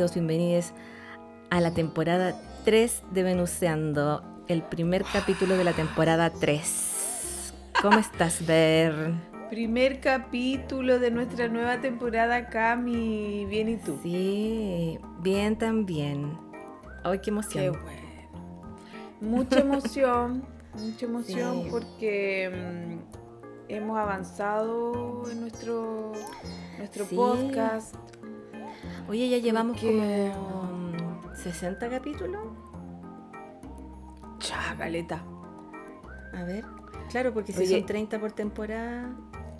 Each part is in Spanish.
bienvenidos, bienvenidas a la temporada 3 de Venuseando, el primer capítulo de la temporada 3. ¿Cómo estás, Ver? Primer capítulo de nuestra nueva temporada, Cami. Bien, ¿y tú? Sí, bien también. Ay, qué Qué emoción. bueno. Mucha emoción, mucha emoción Sí. porque mm, hemos avanzado en nuestro, nuestro Sí. podcast. Oye, ya llevamos Porque- como mm, 60 capítulos. Chagaleta. A ver, claro, porque si Oye. son 30 por temporada.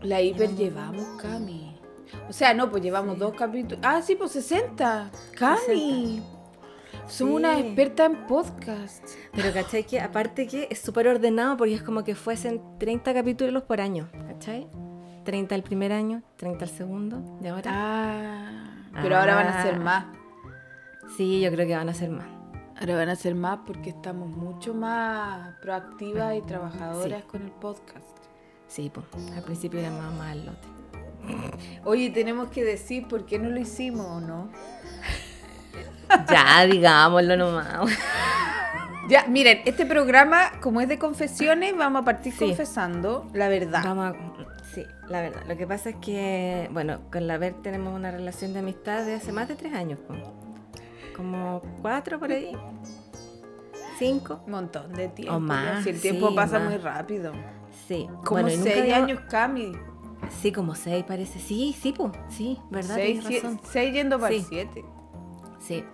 La hiper Llevamos- llevamos, Cami. O sea, no, pues llevamos Sí. dos capítulos. Ah, sí, pues 60. Cami. Somos Sí. una experta en podcast. Pero ¿cachai? Que aparte que es súper ordenado porque es como que fuesen 30 capítulos por año, ¿cachai? 30 el primer año, 30 el segundo, y ahora. Ah, pero ahora van a ser Ah. más. Sí, yo creo que van a ser más. Ahora van a ser más porque estamos mucho más proactivas y trabajadoras con el podcast. Sí, pues, al principio era más mal lote. Oye, tenemos que decir por qué no lo hicimos o no. Ya, digámoslo nomás. Ya, miren, este programa, como es de confesiones, vamos a partir Sí. confesando la verdad. Vamos a... La verdad. Lo que pasa es que, bueno, con la Ver tenemos una relación de amistad de hace más de tres años. po. Como cuatro por ahí. Cinco. Un montón de tiempo. O más, Si el tiempo sí, pasa más. muy rápido. Sí. Como Bueno, y nunca seis años, Cami. Sí, como seis parece. Sí, sí, pues. Sí, ¿verdad? Seis, razón. seis yendo para Sí. siete. Sí.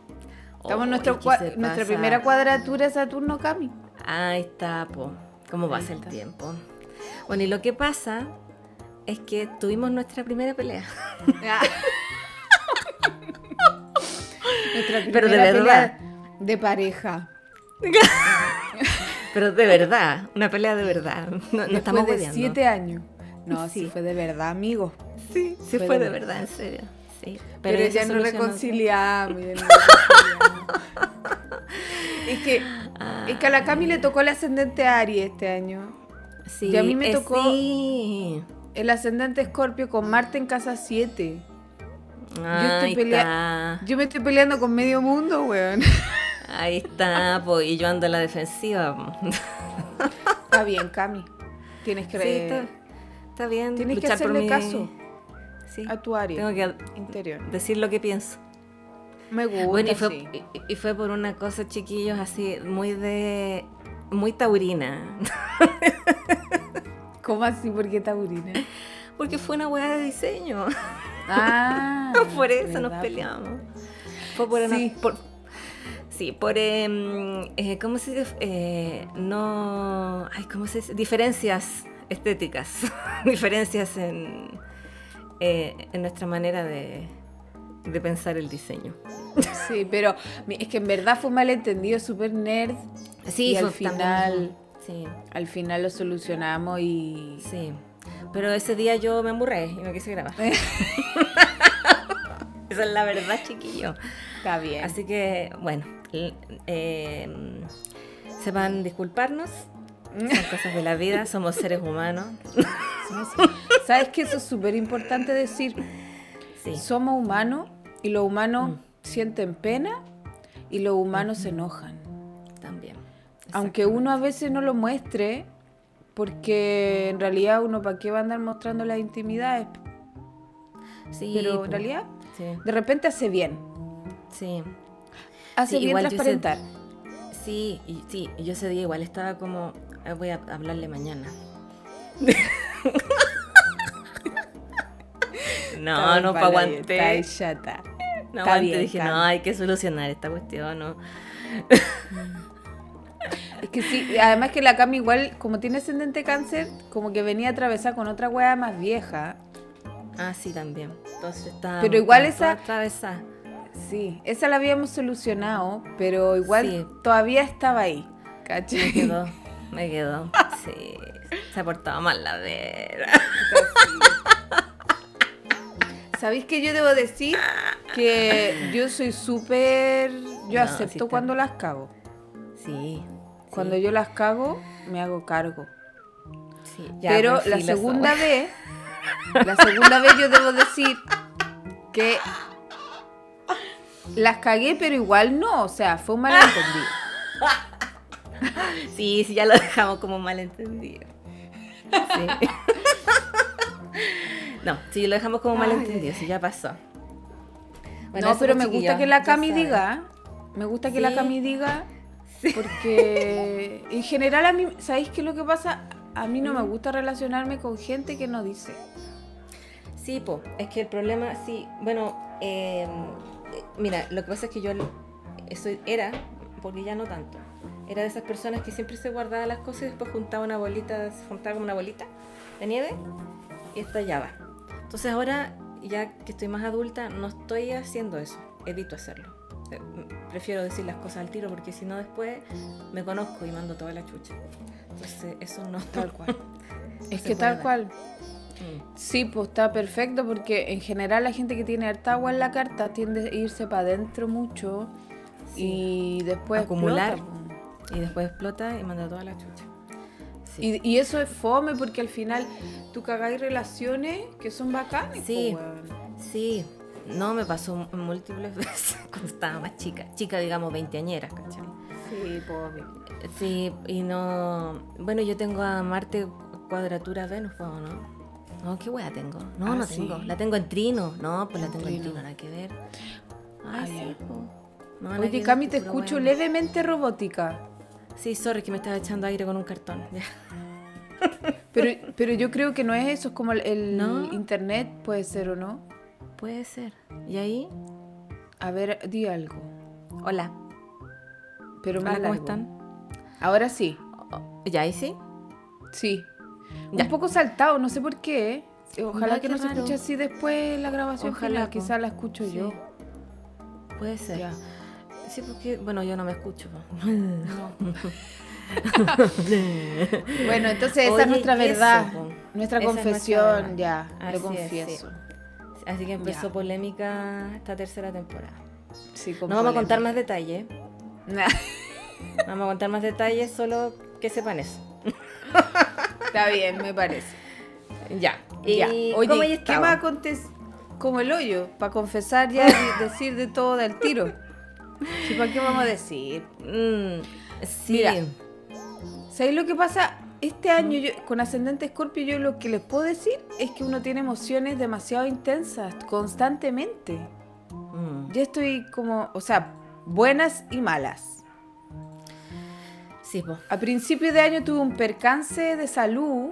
Estamos en Oh, nuestro es que cua- nuestra primera cuadratura Saturno, Cami. Ahí está, po. ¿Cómo pasa el tiempo? Bueno, y lo que pasa es que tuvimos nuestra primera pelea. Nuestra Pero de primera verdad. pelea de pareja. Pero de verdad, una pelea de verdad. No, no estamos de siete años. No, sí. Sí. fue de verdad, amigo. Sí, sí Fue fue, de de verdad. verdad, en serio. Sí. Pero, eso ya no reconciliamos. ya no reconciliamos. es que, Ah, es que a la Cami le tocó el ascendente Aries este año. sí, y a mí me eh, tocó- Sí. El ascendente Escorpio con Marte en casa 7. Ahí pelea- está. Yo me estoy peleando con medio mundo, weón. Ahí está, po, y yo ando en la defensiva. Está bien, Cami. Tienes que, Sí, está, está bien. tienes que luchar por hacerle mi- caso Sí. a tu Aries Tengo que interior. decir lo que pienso. Me gusta, Bueno, y fue, sí. y- y fue por una cosa, chiquillos, así, muy de. muy taurina. ¿Cómo así? ¿Por qué taurina? Porque fue una hueá de diseño. Ah, por eso nos ¿verdad? peleamos. Fue por una. Sí. por- sí, por. em, eh, ¿Cómo se dice? Eh, no. Ay, ¿cómo se dice? Diferencias estéticas. Diferencias en. eh, en nuestra manera de, de pensar el diseño. Sí, pero es que en verdad fue un malentendido, súper nerd. Sí, Y al final- sí. Al final lo solucionamos y... Sí, pero ese día yo me emburré y no quise grabar. Esa es la verdad, chiquillo. Está bien. Así que, bueno, l- eh, sepan disculparnos. Son cosas de la vida, somos seres humanos. ¿Sabes que Eso es súper importante decir. Sí, Somos humanos y los humanos Mm. sienten pena y los humanos se enojan. Aunque uno a veces no lo muestre, porque en realidad uno para qué va a andar mostrando las intimidades, Sí, pero en realidad Sí, de repente hace bien. sí. Hace Sí, bien igual transparentar. Sí, y, sí, yo ese día igual estaba como, "Ah, voy a hablarle mañana. no, no, pa' aguanté. Está chata. No dije, no, hay que solucionar esta cuestión, ¿no? Es que sí, además que la Cami igual, como tiene ascendente cáncer, como que venía atravesada con otra weá más vieja. Ah, sí, también. Entonces está. Pero igual esa- Atravesada. Sí, esa la habíamos solucionado, pero igual Sí. todavía estaba ahí. Me ¿Cachai? quedó. Me quedó. Sí. Se ha portado mal la vera. ¿Sabéis que yo debo decir que yo soy súper... Yo No, acepto sí cuando las cago. Sí. Cuando yo las cago, me hago cargo. sí. Ya, Pero la segunda vez, la segunda vez yo debo decir que las cagué, pero igual no, o sea, fue un malentendido. Sí, sí, ya lo dejamos como malentendido. Sí. No, sí, lo dejamos como malentendido, sí, ya pasó. Bueno, no, pero me gusta que la Cami diga, me gusta que la. Cami diga, porque en general a mí, ¿sabéis qué es lo que pasa? A mí no me gusta relacionarme con gente que no dice. Sí, po, es que el problema, sí, bueno, eh, mira, lo que pasa es que yo soy, era, porque ya no tanto, era de esas personas que siempre se guardaba las cosas y después juntaba una bolita, se juntaba como una bolita de nieve y estallaba. Entonces ahora, ya que estoy más adulta, no estoy haciendo eso, evito hacerlo. Eh, Prefiero decir las cosas al tiro porque si no después me conozco y mando toda la chucha. Entonces eso no Tal cual. Es que tal dar. cual. Mm. Sí, pues está perfecto porque en general la gente que tiene harta agua en la carta tiende a irse para adentro mucho y después Acumular. explota, po. Y después explota y manda toda la chucha. Sí. Y, y eso es fome porque al final tú cagáis relaciones que son bacanas. Sí. po, weón. Sí, no me pasó múltiples veces cuando estaba más chica. Chica, digamos, veinteañera, ¿cachai? Sí, pues. Sí, y no. Bueno, yo tengo a Marte cuadratura Venus, ¿o no? No, ¿qué wea tengo? No, Ah, no sí. tengo. La tengo en trino. No, pues la En tengo en trino. trino, nada que ver. Ah, Ay, sí. No, que Oye, ver, Cami, te escucho wea. levemente robótica. Sí, sorry, que me estaba echando aire con un cartón. Pero, pero yo creo que no es eso, es como el, el ¿No? internet, puede ser o no. Puede ser. ¿Y ahí? A ver, di algo. Hola. Pero Hola, ¿cómo largo. están? Ahora sí, Oh, ¿Ya ahí sí? sí. Ya. Un poco saltado, no sé por qué. Ojalá que no se escuche así después la grabación. Ojalá, quizás la escucho Sí. yo. Puede ser. Ya. Sí, porque, bueno, yo no me escucho. No. Bueno, entonces esa Oye, es nuestra eso, verdad, nuestra Esa es nuestra confesión, ya, Así lo es, confieso. Así que empezó Ya. polémica esta tercera temporada. Sí, No vamos a contar más detalles. Nah, Vamos a contar más detalles, solo que sepan eso. Está bien, me parece. Ya. Ya. ¿Y Oye, cómo ¿qué más acontece? Como el hoyo, para confesar ya y decir de todo del tiro. Sí, ¿Para qué vamos a decir? Mm, sí. Mira. ¿Sabéis lo que pasa? Este año yo- con ascendente escorpio yo lo que les puedo decir es que uno tiene emociones demasiado intensas constantemente. Mm, Yo estoy como, o sea, buenas y malas. sí, po. A principio de año tuve un percance de salud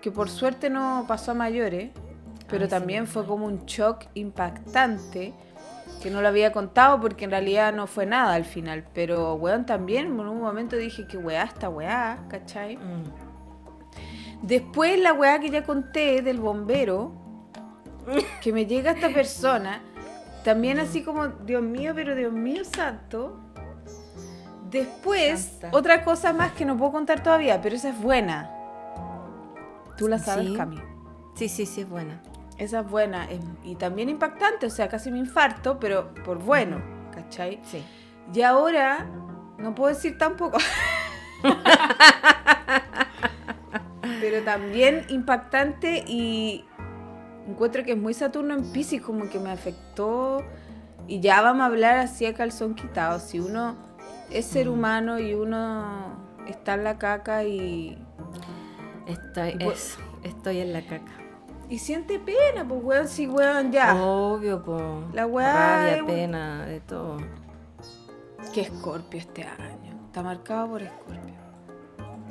que por suerte no pasó a mayores, pero Ay, también fue como un shock impactante que no lo había contado porque en realidad no fue nada al final. Pero, weón, también en un momento dije que weá, esta weá, ¿cachai? Mm. Después la weá que ya conté del bombero, que me llega esta persona, también así como, Dios mío, pero Dios mío santo. Después, Santa. otra cosa más que no puedo contar todavía, pero esa es buena. Tú la sabes, Sí. Cami. Sí, sí, sí, es buena. Esa es buena. es- y también impactante, o sea, casi me infarto, pero por bueno, ¿cachai? Sí. Y ahora, no puedo decir tampoco. Pero también impactante y encuentro que es muy Saturno en Pisces, como que me afectó. Y ya vamos a hablar así a calzón quitado. Si uno es ser Mm. humano y uno está en la caca y, Estoy, estoy en la caca. Y siente pena, pues weón, sí, weón, ya. Obvio, po. La weá Rabia, es- pena, de todo. Que Escorpio este año. Está marcado por Escorpio.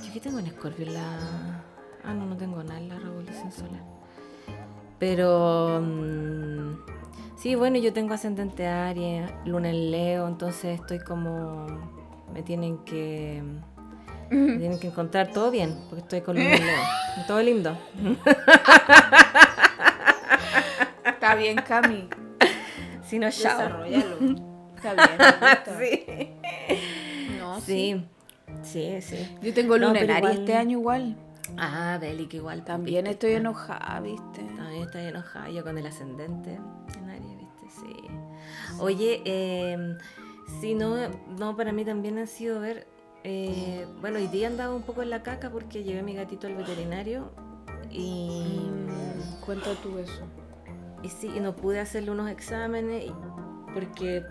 Yo que tengo en Escorpio en la. Ah, no, no tengo nada en la revolución solar. Pero. mm, sí, bueno, yo tengo ascendente Aries, luna en Leo, entonces estoy como. Me tienen que. Me tienen que encontrar todo bien, porque estoy con Leo. Todo lindo. Está bien, Cami. Si no, chao. Desarrollalo. Está bien. me gusta. Sí. No, sí. Sí, sí, sí. Yo tengo No, luna en pero Aries igual- este año igual. Ah, Beli, que igual. También viste, estoy enojada, ¿viste? También estoy enojada yo con el ascendente en Aries, ¿viste? Sí. Oye, eh, sí, no, no, para mí también han sido ver. Eh, bueno, hoy día andaba un poco en la caca porque llevé a mi gatito al veterinario y, Mm, Cuenta tú eso. y sí, y no pude hacerle unos exámenes porque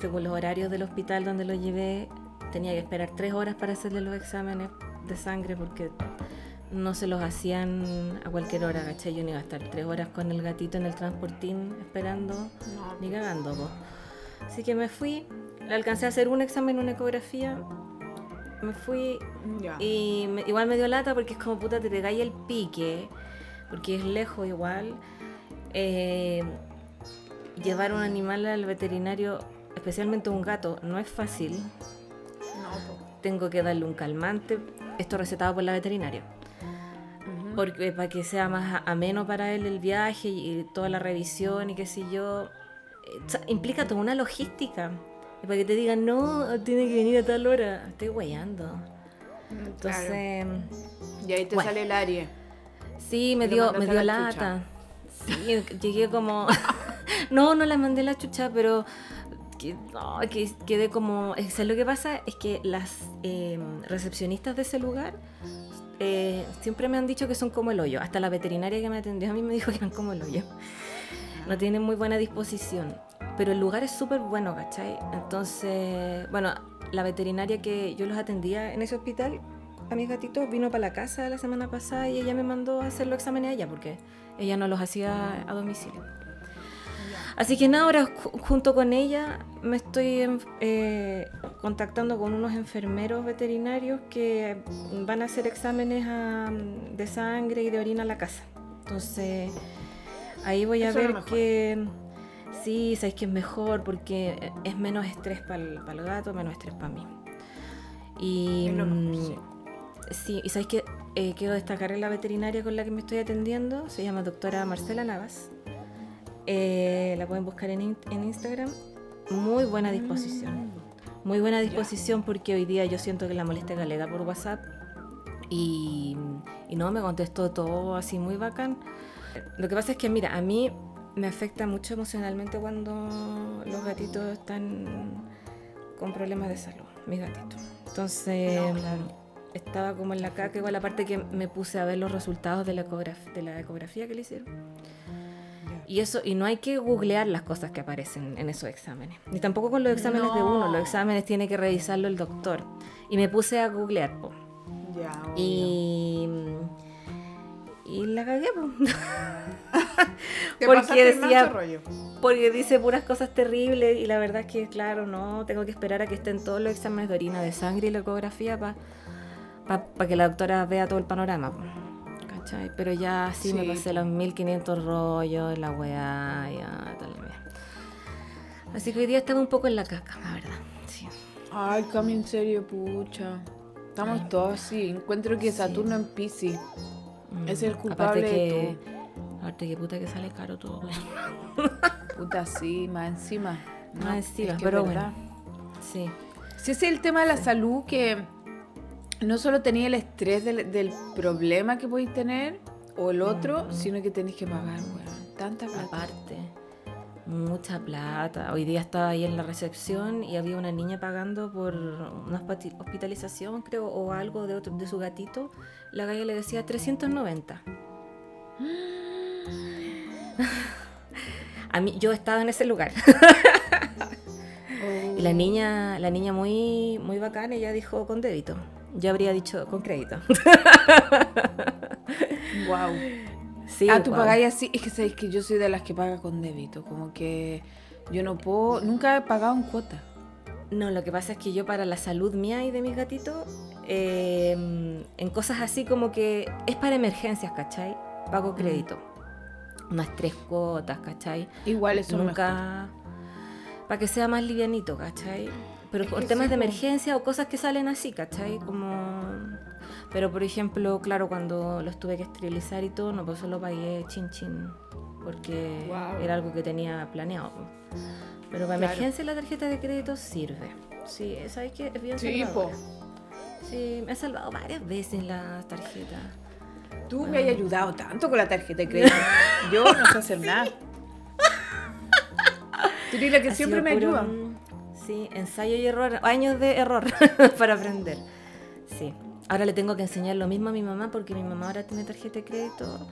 según los horarios del hospital donde lo llevé tenía que esperar tres horas para hacerle los exámenes de sangre porque no se los hacían a cualquier hora, ¿cachai? Yo no iba a estar tres horas con el gatito en el transportín esperando, No, ni cagando, po. Así que me fui, le alcancé a hacer un examen, una ecografía, me fui ya. y me- igual me dio lata porque es como puta, te pegáis el pique, porque es lejos igual. Eh, llevar un animal al veterinario, especialmente un gato, no es fácil. No, po. Tengo que darle un calmante, esto recetado por la veterinaria, porque para que sea más ameno para él el viaje y, toda la revisión y qué sé yo. Eh, o sea, implica toda una logística. Y para que te digan, no, tiene que venir a tal hora. Estoy guayando. Mm, claro. Entonces. Y ahí te bueno. sale el Aries. Sí, me dio, me dio la lata. Sí, llegué como. no, no la mandé la chucha, pero. Que, no, que quedé como. es que lo que pasa es que las eh, recepcionistas de ese lugar eh, siempre me han dicho que son como el hoyo. Hasta la veterinaria que me atendió a mí me dijo que eran como el hoyo. No tienen muy buena disposición. Pero el lugar es súper bueno, ¿cachai? Entonces, bueno, la veterinaria que yo los atendía en ese hospital, a mis gatitos, vino para la casa la semana pasada y ella me mandó a hacer los exámenes allá porque ella no los hacía a domicilio. Así que nada, ahora ju- junto con ella me estoy eh, contactando con unos enfermeros veterinarios que van a hacer exámenes a- de sangre y de orina a la casa. Entonces, ahí voy a Eso ver mejor. Sí, sabéis que es mejor porque es menos estrés para el, gato, menos estrés para mí. Y mm, sí. Y sabéis que eh, quiero destacar en la veterinaria con la que me estoy atendiendo, se llama doctora Marcela Navas. Eh, la pueden buscar en, in- en Instagram. Muy buena disposición. Muy buena disposición porque hoy día yo siento que la molesté galega por WhatsApp y, y no, me contestó todo así muy bacán. Lo que pasa es que, mira, a mí me afecta mucho emocionalmente cuando los gatitos están con problemas de salud, mis gatitos. Entonces, No, claro. estaba como en la caca, igual aparte que me puse a ver los resultados de la, ecograf- de la ecografía que le hicieron. Y eso, y no hay que googlear las cosas que aparecen en esos exámenes. Ni tampoco con los exámenes de uno, No. los exámenes tiene que revisarlo el doctor. Y me puse a googlear, po. Ya. Y. Y la cagué, porque decía- rollo. Porque dice puras cosas terribles y la verdad es que, claro, no, tengo que esperar a que estén todos los exámenes de orina, de sangre y la ecografía para que la doctora vea todo el panorama. ¿Cachai? Pero ya sí, me pasé los 1500 rollos, la weá, ya, tal vez. Así que hoy día estaba un poco en la caca, la verdad. Sí. Ay, Cami, en serio, pucha. Estamos todos así. Encuentro que Sí. Saturno en Pisces. Mm. Es el Aparte culpable de que, aparte que puta que sale caro todo. Puta, sí, más encima. Más encima, es que pero bueno. Sí. Sí, ese es el tema de la salud que no solo tenía el estrés del, del problema que podéis tener o el otro, Mm. sino que tenéis que pagar, weón. Tanta plata. Aparte, mucha plata. Hoy día estaba ahí en la recepción y había una niña pagando por una hospi- hospitalización, creo, o algo de, otro, de su gatito. La galla le decía 390. A mí, yo estaba en ese lugar. Y la niña, la niña muy, muy bacana, ella dijo con débito. Yo habría dicho con crédito. Wow. Sí, ah, tú guau. pagáis así. Es que sabéis que yo soy de las que paga con débito. Como que yo no puedo. Nunca he pagado en cuota. No, lo que pasa es que yo para la salud mía y de mis gatitos, eh, en cosas así como que es para emergencias, ¿cachai? Pago crédito. Unas tres cuotas, ¿cachai? Igual eso mejor. Nunca... Para que sea más livianito, ¿cachai? Pero Es por temas sí, de emergencia o cosas que salen así, ¿cachai? Como... Pero por ejemplo, claro, cuando los tuve que esterilizar y todo, no, pues solo pagué chin chin, porque Guau. era algo que tenía planeado. po. Pero para Claro. emergencia la tarjeta de crédito sirve. Sí, ¿sabes qué? Es bien Sí. Sí, me ha salvado varias veces la tarjeta. Tú me has ayudado tanto con la tarjeta de crédito. Yo no sé hacer nada. Tú eres la que Ha siempre me puro, ayuda. Sí, ensayo y error, años de error para aprender. Sí. Ahora le tengo que enseñar lo mismo a mi mamá porque mi mamá ahora tiene tarjeta de crédito.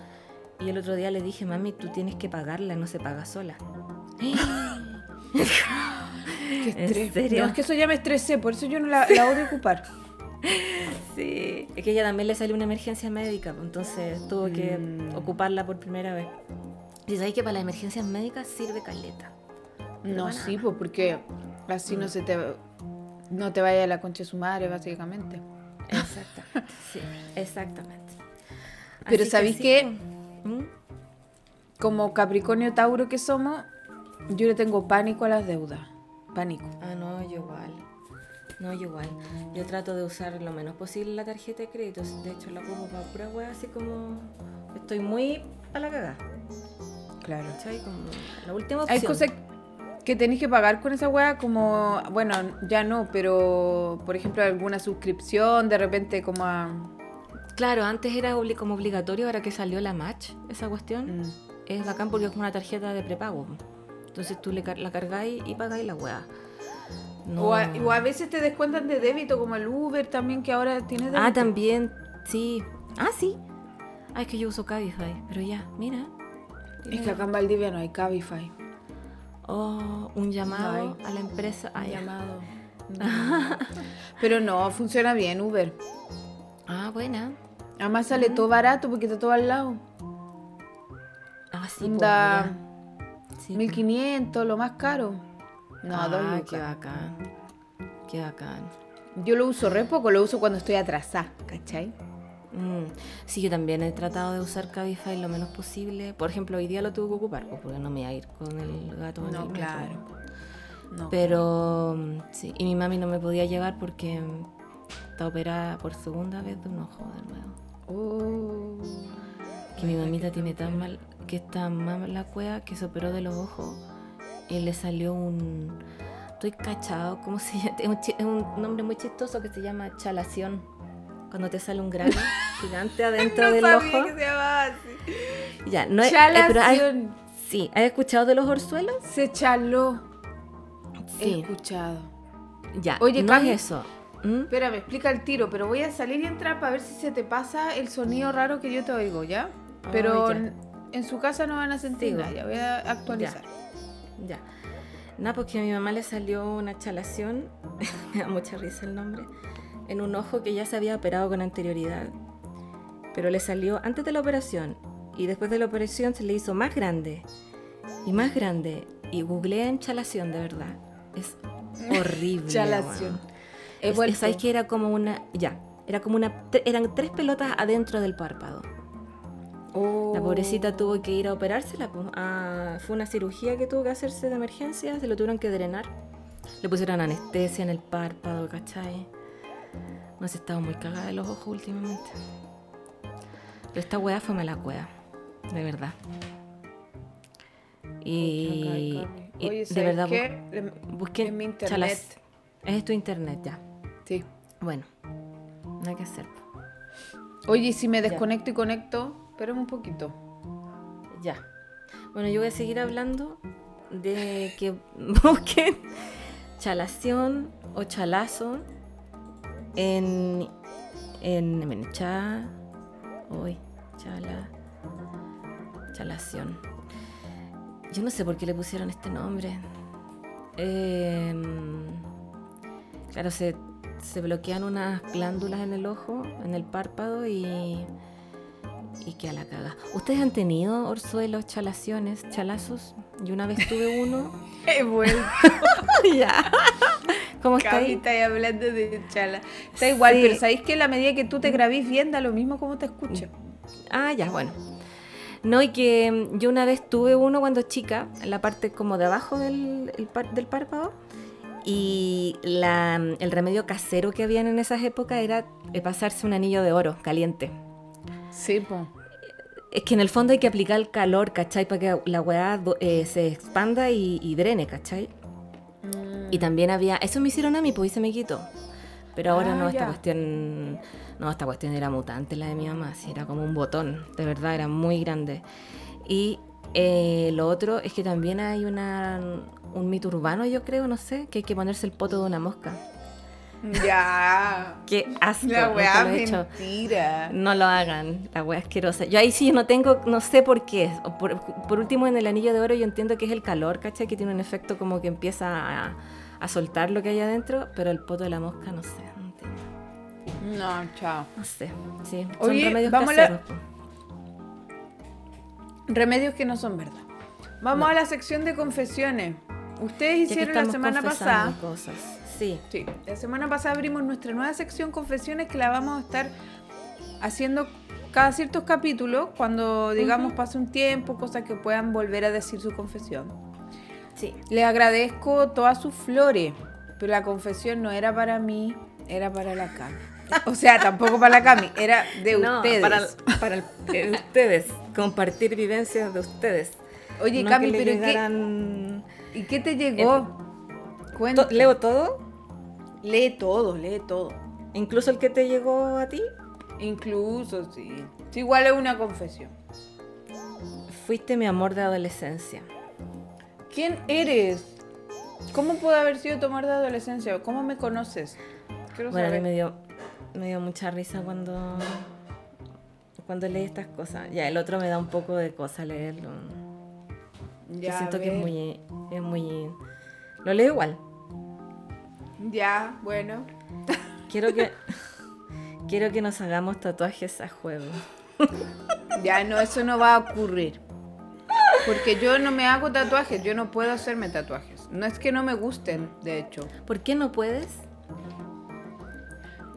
Y el otro día le dije, mami, tú tienes que pagarla, no se paga sola. Qué ¿En serio? No, es que eso ya me estresé, por eso yo no la, la odio ocupar. Sí. Es que ella también le salió una emergencia médica, pues, entonces tuvo que Mm. ocuparla por primera vez. Y sabéis que para las emergencias médicas sirve caleta. No, bueno. sí, pues porque así no se te no te vaya la concha de su madre, básicamente. Exactamente. sí, exactamente. Pero Así que ¿sabéis sí, pues. ¿Mm? Como Capricornio Tauro que somos, yo le tengo pánico a las deudas. Pánico. Ah, no, yo igual. No, yo igual. Yo trato de usar lo menos posible la tarjeta de crédito. De hecho, la ocupo para pura wea, así como. Estoy muy a la cagada. Claro. ¿Cachai? Como la última opción. Hay cosas que tenéis que pagar con esa weá, como, bueno, ya no, pero por ejemplo, alguna suscripción, de repente como a. Claro, antes era obli- como obligatorio, ahora que salió la Match, esa cuestión, Mm. es bacán porque es como una tarjeta de prepago. Entonces tú le car- la cargáis y pagáis la weá. No. O, a, o a veces te descuentan de débito, como el Uber también, que ahora tiene débito. Ah, también, sí. Ah, sí. Ah, es que yo uso Cabify, pero ya, mira. Es que acá en Valdivia no hay Cabify. Oh, un llamado a la empresa. Ah, ya. llamado. Pero no, funciona bien Uber. Ah, buena. Además sale todo barato porque está todo al lado. Ah, sí, Onda pues, ya. Sí, 1500, lo más caro. No, ah, dos qué bacán. Qué bacán. Yo lo uso re poco, lo uso cuando estoy atrasada, ¿cachai? Mm, Sí, yo también he tratado de usar Cabify lo menos posible. Por ejemplo, hoy día lo tuve que ocupar, pues, porque no me iba a ir con el gato en No, el claro. No. Pero mm, sí, y mi mami no me podía llevar porque mm, está operada por segunda vez de un ojo de nuevo. Oh. Que mi mamita tiene tan mal, que está mal la cueva que se operó de los ojos y le salió un. Estoy cachado, ¿cómo se llama? Es un nombre muy chistoso que se llama chalación. Cuando te sale un grano gigante adentro No del sabía ojo. que se llamaba así. Ya, no es. eh, pero hay- sí, ¿has escuchado de los orzuelos? Se chaló. He Sí. escuchado. Ya, Oye, no Cami. es eso. ¿Mm? Espera, me explica el tiro, pero voy a salir y entrar para ver si se te pasa el sonido raro que yo te oigo, ¿ya? Pero Ay, ya. en, su casa no van a sentir Sigo. nada, ya voy a actualizar. Ya. Nada, porque a mi mamá le salió una chalación, me da mucha risa el nombre, en un ojo que ya se había operado con anterioridad. Pero le salió antes de la operación y después de la operación se le hizo más grande y más grande. Y googleé en chalación, de verdad. Es horrible. Chalación. Es- vuelto. ¿Sabes que era como una. Ya. Era como una. Eran tres pelotas adentro del párpado. Oh. La pobrecita tuvo que ir a operársela. pues, a- fue una cirugía que tuvo que hacerse de emergencia, se lo tuvieron que drenar. Le pusieron anestesia en el párpado, ¿cachai? No sé, estaba muy cagada de los ojos últimamente. Pero esta weá fue mala cueva, de verdad. Y, y Oye, de ¿sabes verdad, qué? Bu- busquen en mi internet. chalas- Es tu internet ya. Sí. Bueno, no hay que hacer. Oye, y si me Ya. desconecto y conecto, espérame un poquito. Ya. Bueno, yo voy a seguir hablando de que busquen chalación o chalazo en en, en cha hoy chala chalación. Yo no sé por qué le pusieron este nombre. Em, claro, se, se bloquean unas glándulas en el ojo, en el párpado y y que a la caga. ¿Ustedes han tenido orzuelos, chalaciones, chalazos? Yo una vez tuve uno. He vuelto. ya. ¿Cómo está Cami, ahí? estáis hablando de chala. Está igual, Sí. pero sabéis que la medida que tú te grabís bien, da lo mismo como te escucho. Ah, ya, bueno. No, y que mm, yo una vez tuve uno cuando chica, en la parte como de abajo del, el par- del párpado, Y la- el remedio casero que habían en esas épocas era eh, pasarse un anillo de oro caliente. Sí, po. Es que en el fondo hay que aplicar el calor, ¿cachai? Para que la weá eh, se expanda y, y drene, ¿cachai? Y también había... Eso me hicieron a mí, pues y se me quitó. Pero ahora Ah, no, esta ya. cuestión... No, esta cuestión era mutante, la de mi mamá. Sí, era como un botón. De verdad, era muy grande. Y eh, lo otro es que también hay una, un mito urbano, yo creo, no sé, que hay que ponerse el poto de una mosca. Ya. Qué asco. La weá he hecho. mentira. No lo hagan, la wea asquerosa. Yo ahí sí no tengo, no sé por qué. Por, por último, en el anillo de oro yo entiendo que es el calor, ¿cachai? Que tiene un efecto como que empieza a, a soltar lo que hay adentro, pero el poto de la mosca no sé, no chao. No sé, sí. Son Oye, remedios vamos la- caseros. po. Remedios que no son verdad. Vamos a la sección de confesiones. Ustedes hicieron la semana pasada. cosas. Sí. Sí, la semana pasada abrimos nuestra nueva sección confesiones que la vamos a estar haciendo cada ciertos capítulos cuando digamos pase un tiempo, cosas que puedan volver a decir su confesión. Sí. Les agradezco todas sus flores, pero la confesión no era para mí, era para la Cami. O sea, tampoco para la Cami, era de No, ustedes. Para, para el- eh, ustedes, compartir vivencias de ustedes. Oye, No Cami, que pero ¿y qué, llegaran- ¿y qué te llegó? To- Cuenta. ¿Leo todo? Lee todo, lee todo. ¿Incluso el que te llegó a ti? Incluso, sí. Sí, Igual es una confesión. Fuiste mi amor de adolescencia. ¿Quién eres? ¿Cómo puede haber sido tu amor de adolescencia? ¿Cómo me conoces? Quiero Bueno, a mí me dio, me dio mucha risa cuando, cuando leí estas cosas. Ya, el otro me da un poco de cosa leerlo. Yo Ya, siento que es muy, es muy... Lo leo igual. Ya, bueno. Quiero que, quiero que nos hagamos tatuajes a juego. Ya, no, eso no va a ocurrir. Porque yo no me hago tatuajes, yo no puedo hacerme tatuajes. No es que no me gusten, de hecho. ¿Por qué no puedes?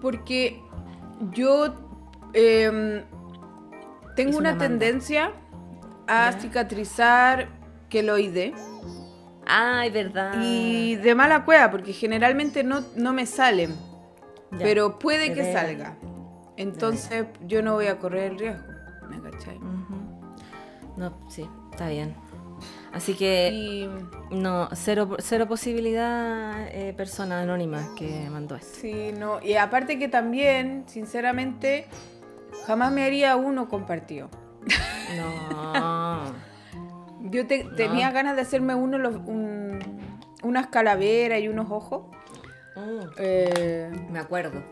Porque yo em, tengo Es una, tendencia a Ya. cicatrizar queloide. Ay, verdad. Y de mala cueva, porque generalmente no, no me salen. Ya, pero puede de que salga. Entonces yo no voy a correr el riesgo. ¿Me cachai? No, sí, está bien. Así que Y no, cero, cero posibilidad eh, persona anónima que mandó eso. sí, no. Y aparte que también, sinceramente, jamás me haría uno compartido. No. Yo te- tenía ganas de hacerme uno los- un- unas calaveras y unos ojos. Mm, Eh, me acuerdo.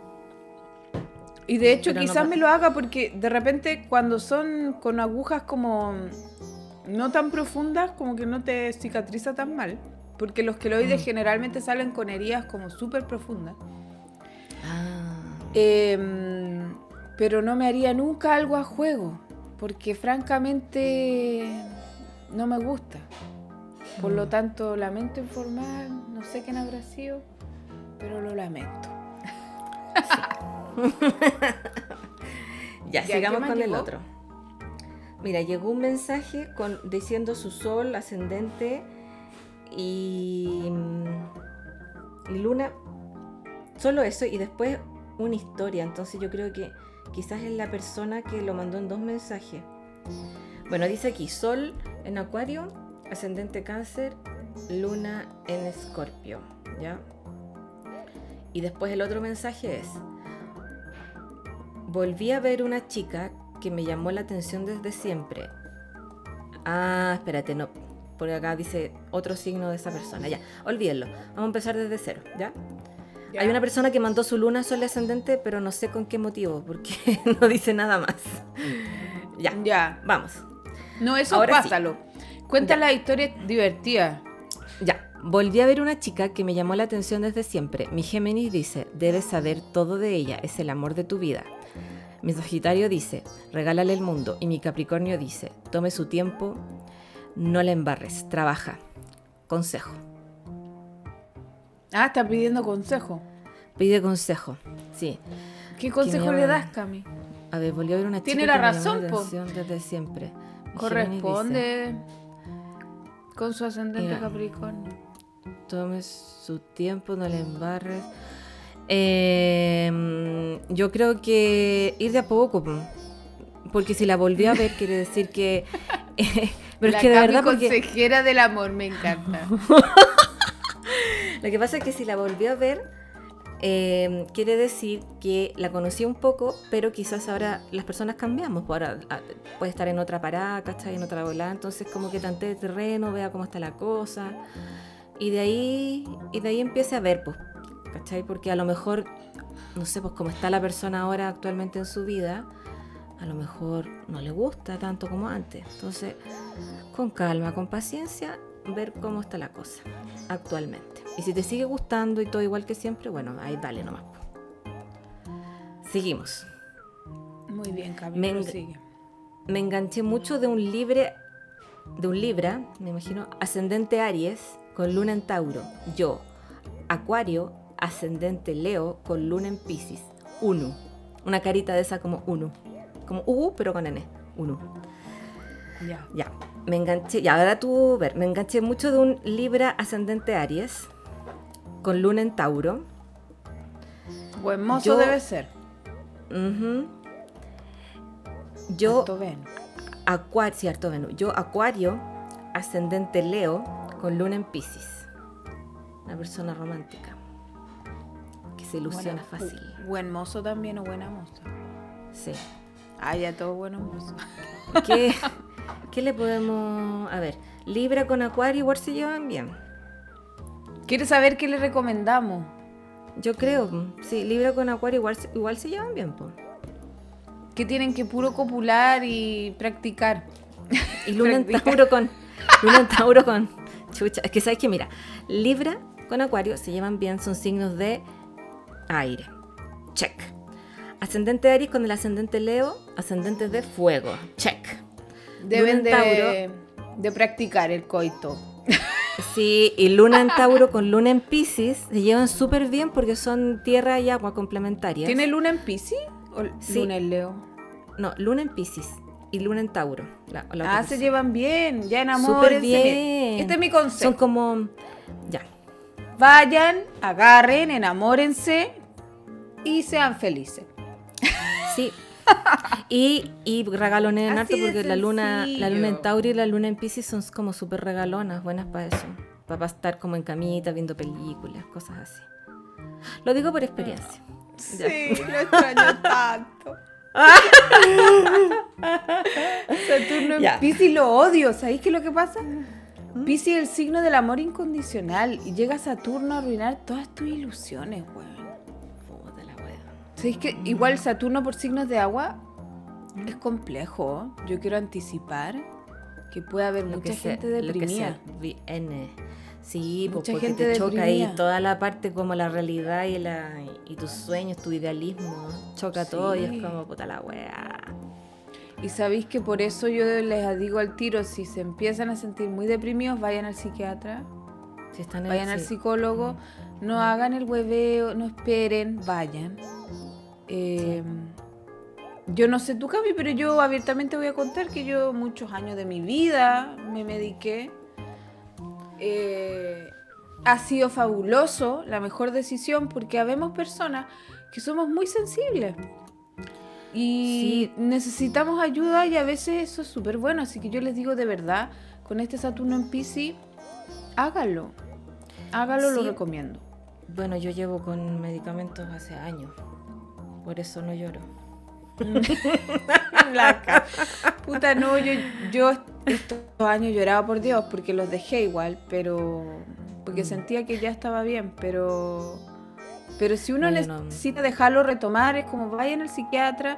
y de hecho Pero quizás me lo haga porque de repente cuando son con agujas como no tan profundas, como que no te cicatriza tan mal. Porque los queloides Mm. generalmente salen con heridas como súper profundas. Ah, Em, pero no me haría nunca algo a juego. Porque francamente no me gusta. Por lo Mm. tanto, lamento informar, no sé quién habrá sido, pero lo lamento. ya, Ya, ¿qué sigamos con el otro. Mira, llegó un mensaje con, diciendo su sol, ascendente y, mm, y luna. Solo eso y después una historia. Entonces yo creo que quizás es la persona que lo mandó en dos mensajes. Bueno, dice aquí, sol en acuario, ascendente cáncer, luna en escorpio. ¿Ya? Y después el otro mensaje es, volví a ver una chica que me llamó la atención desde siempre. Ah, espérate, no. Por acá dice otro signo de esa persona. Ya, olvídenlo. Vamos a empezar desde cero, ¿ya? Ya. Hay una persona que mandó su luna sol ascendente, pero no sé con qué motivo, porque no dice nada más. Ya, Ya. vamos. No, eso Ahora sí. pásalo. Cuenta Ya. la historia divertida. Ya, volví a ver una chica que me llamó la atención desde siempre. Mi Géminis dice, debes saber todo de ella, es el amor de tu vida. Mi Sagitario dice, regálale el mundo. Y mi Capricornio dice, tome su tiempo, no le embarres, trabaja. Consejo. Ah, está pidiendo consejo. Pide consejo. Sí. ¿Qué consejo me le das, Cami? A ver, volví a ver una chica Tiene que la me llamó razón, la atención desde siempre. Mi Géminis dice, Corresponde con su ascendente. Capricornio. Tome su tiempo, no le embarres. Eh, yo creo que ir de a poco. po. Porque si la volvió a ver, quiere decir que. pero la es que de verdad. Porque, consejera del amor, me encanta. Lo que pasa es que si la volvió a ver, eh, quiere decir que la conocí un poco, pero quizás ahora las personas cambiamos. pues Ahora ah, puede estar en otra parada, ¿cachai? En otra volada. Entonces, como que tante de terreno, vea cómo está la cosa. Y de ahí, y de ahí empiece a ver, pues, ¿cachai? Porque a lo mejor, no sé, pues como está la persona ahora actualmente en su vida, a lo mejor no le gusta tanto como antes. Entonces, con calma, con paciencia, ver cómo está la cosa actualmente. Y si te sigue gustando y todo igual que siempre, bueno, ahí dale nomás. Seguimos. Muy bien, Cami, Me- prosigue. Me enganché mucho de un libre, de un Libra, me imagino, ascendente Aries con luna en Tauro. Yo, Acuario, ascendente Leo con luna en Pisces. Uno. Una carita de esa como uno. Como U, pero con N. Uno. Ya. Ya, me enganché, y ahora tú, ver, me enganché mucho de un Libra ascendente Aries con luna en Tauro. Buen mozo Yo- debe ser. Ujú. Yo, Venus. Acuario, Venus. Yo, Acuario, ascendente Leo con luna en Pisces. Una persona romántica que se ilusiona Buena- fácil. bu- Buen mozo también o buena moza. Sí. Ah, ya todo bueno mozo. ¿Qué, ¿Qué le podemos.? A ver, Libra con Acuario igual se llevan bien. ¿Quieres saber qué le recomendamos? Yo creo, sí, Libra con Acuario igual, igual se llevan bien, po. Que tienen que puro copular y practicar. Y Luna en. Tauro con. Luna en Tauro con. Chucha, es que sabes que mira, Libra con Acuario se llevan bien, son signos de aire. Check. Ascendente Aries con el ascendente Leo, ascendente de fuego. Check. Deben Luna en de, de practicar el coito. Sí, y Luna en Tauro con Luna en Pisces se llevan súper bien porque son tierra y agua complementarias. ¿Tiene luna en Pisces o Sí. luna en Leo? No, Luna en Pisces y Luna en Tauro. la- Ah, se llevan bien, ya Súper enamórense. bien. Miren, Este es mi Son consejo. como. Ya. Vayan, agarren, enamórense y sean felices. Sí. Y, y regalones en harto porque la luna, la luna en. Tauro y la luna en Pisces son como súper regalonas, buenas para eso. Para estar como en camita, viendo películas, cosas así. Lo digo por experiencia. Ya. Sí, lo extraño tanto. Saturno en. Pisces lo odio. ¿Sabéis qué es lo que pasa? Pisces es el signo del amor incondicional y llega Saturno a arruinar todas tus ilusiones, weón. Puta la wea. ¿Sabéis que igual Saturno por signos de agua es complejo? Yo quiero anticipar que puede haber Lo mucha que gente que deprimida. se viene. Sí, pues Mucha porque gente te choca ahí deprimida. toda la parte como la realidad y, la, y tus sueños, tu idealismo. Choca todo y Sí. es como puta la wea. Y sabéis que por eso yo les digo al tiro, si se empiezan a sentir muy deprimidos, vayan al psiquiatra, Si están en- vayan al psicólogo, no hagan el hueveo, no esperen, vayan. Eh, yo no sé tú, Cami, pero yo abiertamente voy a contar que yo muchos años de mi vida me mediqué. Eh, ha sido fabuloso, la mejor decisión, porque habemos personas que somos muy sensibles. Y Sí. necesitamos ayuda y a veces eso es súper bueno. Así que yo les digo de verdad, con este Saturno en Pisces, háganlo. Háganlo, lo recomiendo. Bueno, yo llevo con medicamentos hace años. Por eso no lloro. La ca- Puta, no, yo, yo estos años lloraba por Dios porque los dejé igual, pero. Porque Mm. sentía que ya estaba bien, pero. Pero si uno No, yo no. necesita dejarlo retomar, es como vayan al psiquiatra.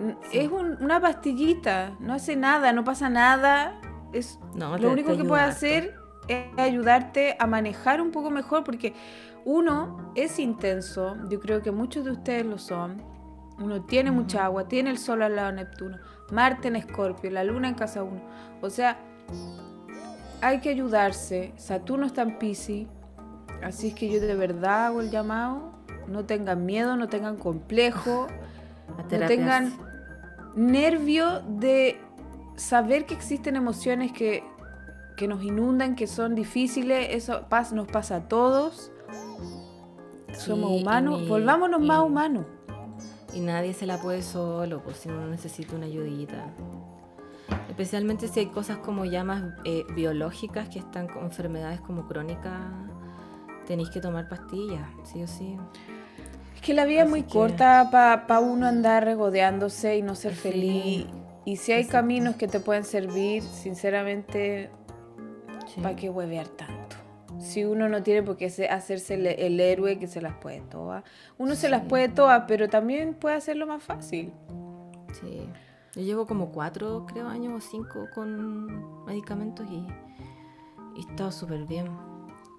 n- Sí. Es un- una pastillita, no hace nada, no pasa nada. Es No, te- lo único te que puede hacer es ayudarte a manejar un poco mejor, porque uno es intenso, yo creo que muchos de ustedes lo son. Uno tiene mucha agua, tiene el sol al lado de Neptuno, Marte en Escorpio, la luna en casa 1. O sea, hay que ayudarse. Saturno está en Pisces, así es que yo de verdad hago el llamado. No tengan miedo, no tengan complejo, no tengan nervio de saber que existen emociones que que nos inundan, que son difíciles, eso pas- nos pasa a todos. Somos Sí, humanos, mi- volvámonos más humanos. Y nadie se la puede solo, pues si uno necesita una ayudita. Especialmente si hay cosas como ya más eh, biológicas que están con enfermedades como crónicas, tenéis que tomar pastillas, sí o sí. Es que la vida es Así muy que- corta para uno andar regodeándose y no ser Sí. feliz. Y si hay Exacto. caminos que te pueden servir, sinceramente, Sí. ¿para qué huevear tanto? Si uno no tiene por qué se- hacerse el, el héroe que se las puede todas. Uno se las Sí. puede todas, pero también puede hacerlo más fácil. Sí. Yo llevo como cuatro, creo, años o cinco con medicamentos y, y he estado súper bien.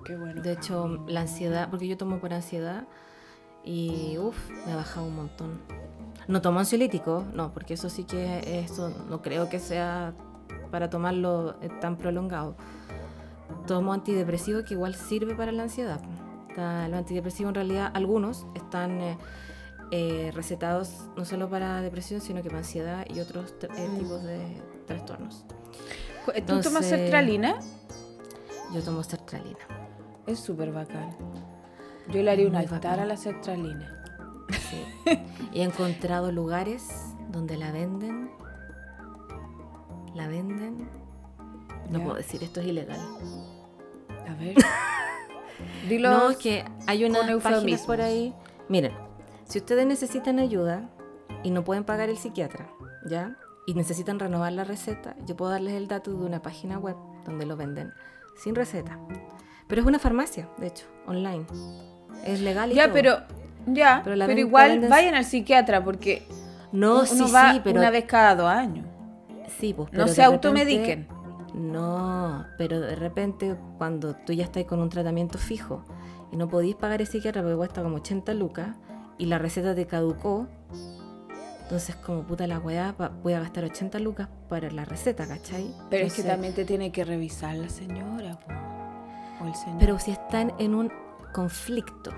Qué bueno. De hecho, la ansiedad, porque yo tomo por ansiedad y uff, me ha bajado un montón. No tomo ansiolítico, no, porque eso sí que eso no creo que sea para tomarlo eh, tan prolongado. Tomo antidepresivo que igual sirve para la ansiedad. Los antidepresivos en realidad, algunos están eh, eh, recetados no solo para depresión, sino que para ansiedad y otros eh, Mm. tipos de trastornos. ¿Tú tomas sertralina? Yo tomo sertralina. Es súper bacán. Yo le haría un altar bacán. a la sertralina. Sí. He encontrado lugares donde la venden. La venden. No puedo decir, esto es ilegal. A ver. Dilo. No, es que hay unas páginas por ahí. Miren, si ustedes necesitan ayuda y no pueden pagar el psiquiatra, ¿ya? Y necesitan renovar la receta, yo puedo darles el dato de una página web donde lo venden sin receta. Pero es una farmacia, de hecho, online. Es legal y Ya, todo. pero. Ya, Pero igual venden- vayan al psiquiatra porque No, uno sí, va sí, pero... una vez cada dos años. Sí, pues, No se automediquen. No, pero de repente cuando tú ya estás con un tratamiento fijo y no podís pagar el psiquiatra porque cuesta como 80 lucas y la receta te caducó, entonces como puta la weá voy a gastar 80 lucas para la receta, ¿cachai? Pero es que también te tiene que revisar la señora po, o el señor. Pero si están en un conflicto,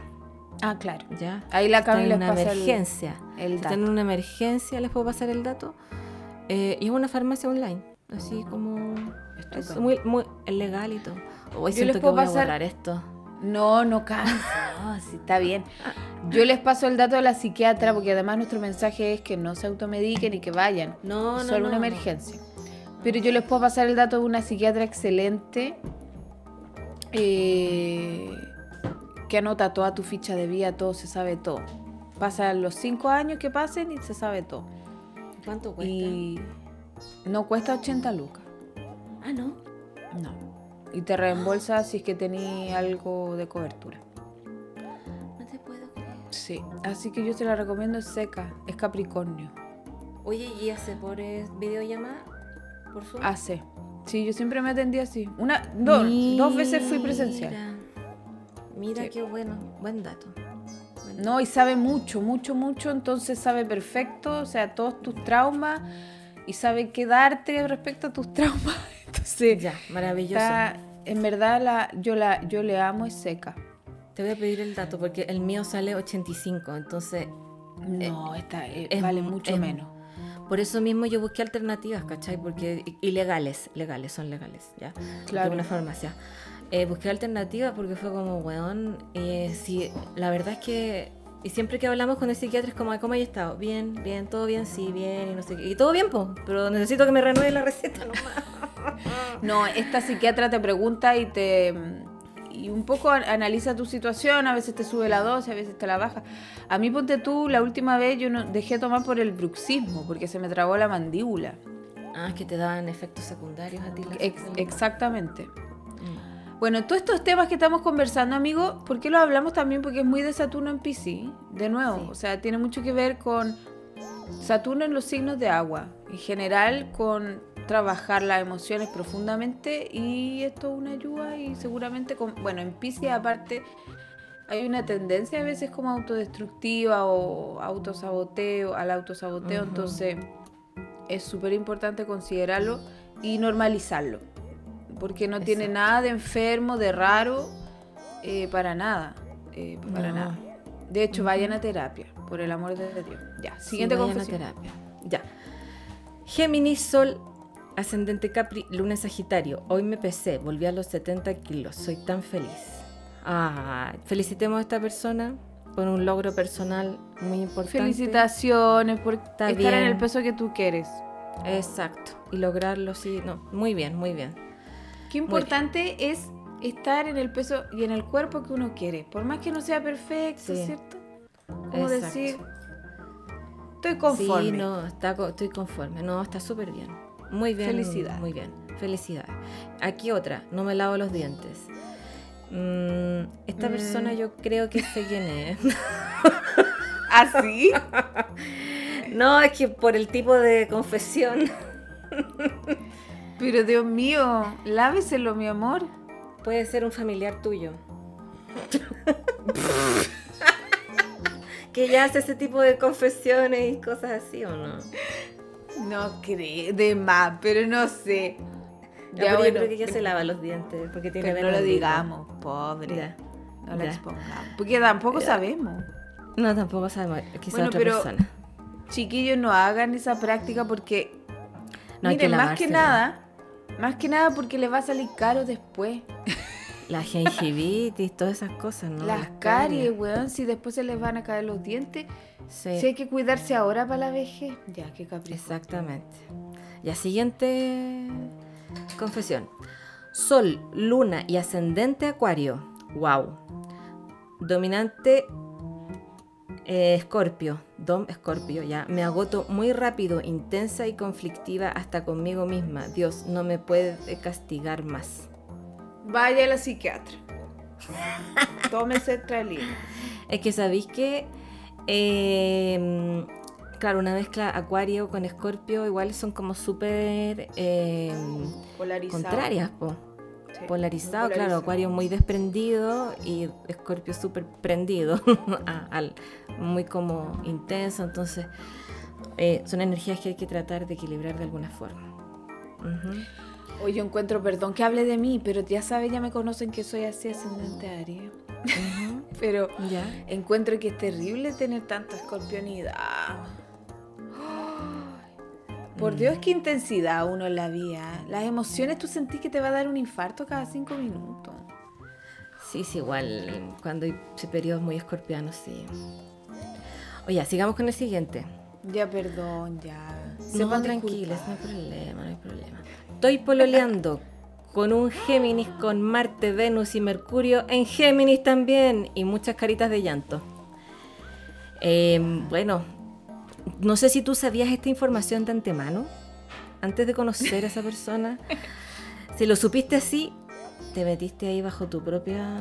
ah, claro. ¿ya? Ahí la Están Cami en les una pasa emergencia. el Si están en una emergencia, les puedo pasar el dato. Eh, y es una farmacia online, así como... Es muy, muy legal y todo. Hoy Yo siento les que voy pasar- a borrar esto. No, no cansa. No, sí, está bien. Yo les paso el dato de la psiquiatra porque además nuestro mensaje es que no se automediquen y que vayan. No, no, solo no, una no. emergencia. Pero yo les puedo pasar el dato de una psiquiatra excelente eh, que anota toda tu ficha de vida, todo, se sabe todo. Pasan los cinco años que pasen y se sabe todo. ¿Cuánto cuesta? Y no cuesta 80 lucas. Ah, no. No. Y te reembolsa si es que tenías algo de cobertura. No te puedo creer. Sí. Así que yo te la recomiendo, es seca, es Capricornio. Oye, ¿y hace por eh, videollamada? ¿Por Zoom? Hace. Sí, yo siempre me atendí así. Una, dos, dos veces fui presencial. Mira, Sí. qué bueno. Buen dato. Buen dato. No, y sabe mucho, mucho, mucho, entonces sabe perfecto, o sea, todos tus traumas y sabe qué darte respecto a tus traumas. Entonces, Ya, maravilloso. está, en verdad la, yo la, yo le amo, es seca. Te voy a pedir el dato porque el mío sale 85, entonces No, esta eh, es vale mu- mucho es- menos. Por eso mismo yo busqué alternativas, ¿cachai? Porque ilegales, legales, son legales, ¿ya? Claro. Claro. una farmacia. Eh, busqué alternativas porque fue como, weón, eh, sí, la verdad es que, y siempre que hablamos con el psiquiatra es como, ¿cómo hay estado? Bien, bien, todo bien, sí, bien, y no sé qué. Y todo bien, po, pero necesito que me renueve la receta nomás. No, esta psiquiatra te pregunta y te y un poco an- analiza tu situación, a veces te sube la dosis, a veces te la baja. A mí ponte tú, la última vez yo no dejé tomar por el bruxismo, porque se me trabó la mandíbula. Ah, es que te dan efectos secundarios a ti. la- Ex- exactamente. Mm. Bueno, todos estos temas que estamos conversando, amigos, ¿por qué los hablamos también? Porque es muy de Saturno en Piscis, de nuevo. Sí. O sea, tiene mucho que ver con Saturno en los signos de agua. En general, con trabajar las emociones profundamente. Y esto es una ayuda y seguramente, con, bueno, en Piscis aparte hay una tendencia a veces como autodestructiva o autosaboteo, al autosaboteo. Entonces, es súper importante considerarlo y normalizarlo. Porque no tiene nada de enfermo, de raro, eh, para nada. eh, para No. nada. De hecho, vayan a terapia, por el amor de Dios. Ya, Sí, siguiente vayan a confesión. terapia. Ya. Géminis, Sol ascendente Capri, luna en Sagitario. Hoy me pesé, volví a los 70 kilos. Soy tan feliz. Ah, felicitemos a esta persona por un logro personal muy importante. Felicitaciones por Está estar en bien. el peso que tú quieres. Exacto. Y lograrlo, sí. No, muy bien, muy bien. Qué importante es estar en el peso y en el cuerpo que uno quiere. Por más que no sea perfecto, Sí. ¿cierto? Como Exacto. decir, estoy conforme. Sí, no, está, estoy conforme. No, está súper bien. Muy bien. Felicidades. Muy bien. Felicidades. Aquí otra, no me lavo los dientes. Mm, esta Mm. persona yo creo que sé quién es. ¿Así? no, es que por el tipo de confesión Pero Dios mío, láveselo, mi amor. puede ser un familiar tuyo. que ya hace ese tipo de confesiones y cosas así, ¿o no? No creo, de más, pero no sé. Ya, pero bueno, yo creo que ya se lava los dientes porque tiene pero no lo digamos, pobre. Ya. No lo expongamos. Porque tampoco sabemos. No, tampoco sabemos. Quizá Bueno, otra pero- persona. Chiquillos, no hagan esa práctica porque, No hay que miren, más que nada, más que nada porque les va a salir caro después. La gingivitis, todas esas cosas, ¿no? Las caries, weón, si después se les van a caer los dientes. Sí, Si hay que cuidarse ahora para la vejez, ya, qué capricho. exactamente. Ya, siguiente confesión. Sol, luna y ascendente acuario. Wow. Dominante eh, escorpio. Dom escorpio, ya. Me agoto muy rápido, intensa y conflictiva hasta conmigo misma. Dios, no me puede castigar más. Vaya a la psiquiatra. Tómese tralina. Es que sabéis que, eh, claro, una mezcla acuario con escorpio igual son como súper eh, contrarias, po. Sí, Polarizado, claro, acuario muy desprendido y escorpio súper prendido, al- muy como intenso, entonces eh, son energías que hay que tratar de equilibrar de alguna forma. Hoy yo encuentro, perdón que hable de mí, pero ya saben, ya me conocen que soy así ascendente Aries. Pero Ya. encuentro que es terrible tener tanta escorpionidad. Por Mm. Dios, qué intensidad uno en la vida. Las emociones, tú sentís que te va a dar un infarto cada cinco minutos. Sí, sí, igual cuando hay periodos muy escorpianos, sí. Oye, sigamos con el siguiente. Ya, perdón, ya. No, Sepan tranquiles, no hay problema, no hay problema. Estoy pololeando con un Géminis con Marte, Venus y Mercurio en Géminis también y muchas caritas de llanto. Eh, bueno, no sé si tú sabías esta información de antemano, antes de conocer a esa persona. Si lo supiste así, te metiste ahí bajo tu propia...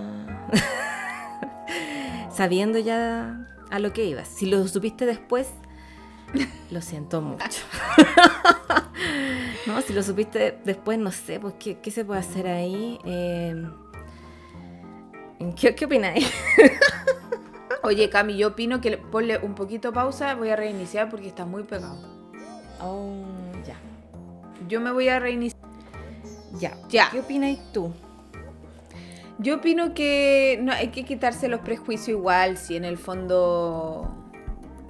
sabiendo ya a lo que ibas. Si lo supiste después, lo siento mucho. no, si lo supiste después, no sé, pues qué, qué se puede hacer ahí. Eh, ¿qué, ¿Qué opináis? Oye, Cami, yo opino que le- ponle un poquito pausa, voy a reiniciar porque está muy pegado. Oh, ya. Yo me voy a reiniciar. Ya. Ya. ¿Qué opináis tú? Yo opino que no hay que quitarse los prejuicios igual, si en el fondo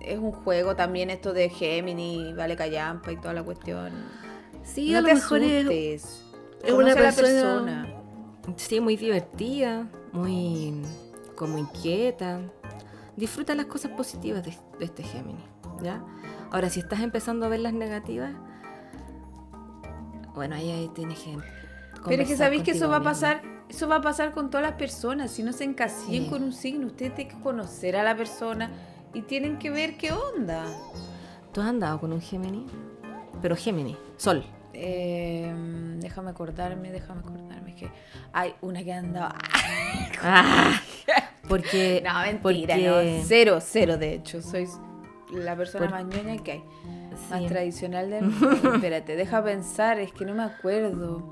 es un juego también esto de Gemini, Vale Callampa y toda la cuestión. Sí, no a lo te mejor es, asustes. es una a la persona- sí, muy divertida, muy como inquieta. Disfruta las cosas positivas de, de este Géminis, ¿ya? Ahora, si estás empezando a ver las negativas, bueno, ahí, ahí tienes que Pero es que sabéis que eso va a pasar, eso va a pasar con todas las personas. Si no se encasillen Sí. con un signo, ustedes tienen que conocer a la persona y tienen que ver qué onda. ¿Tú has andado con un Géminis? Pero Géminis, Sol. Eh, déjame acordarme, déjame acordarme que hay una que anda. Ah, porque. No, mentira, porque- no. Cero, cero, de hecho. Soy la persona Por- más ñoña que hay. Más tradicional del mundo. Espérate, deja pensar, es que no me acuerdo.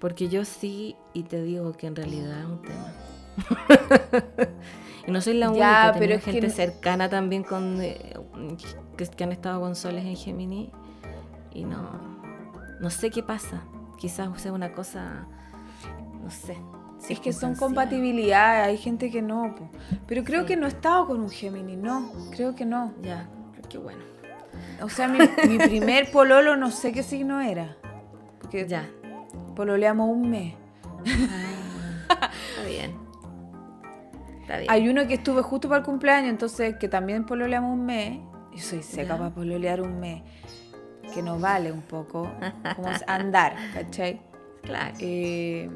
porque yo sí, y te digo que en realidad es un tema. y no soy la Ya, única, pero es que gente cercana también con eh, que, que han estado con soles en Gemini y no, no sé qué pasa. Quizás sea una cosa, no sé. Es que son compatibilidades, hay gente que no. po. Pero creo Sí. que no he estado con un Gemini, no, creo que no. Ya, qué bueno. O sea, mi, mi primer pololo no sé qué signo era. porque Ya. pololeamos un mes. Ah, está bien. Está bien. Hay uno que estuve justo para el cumpleaños, entonces que también pololeamos un mes. Yo soy seca Ya. para pololear un mes. Que nos vale un poco. Como andar, ¿cachai? Claro. Eh,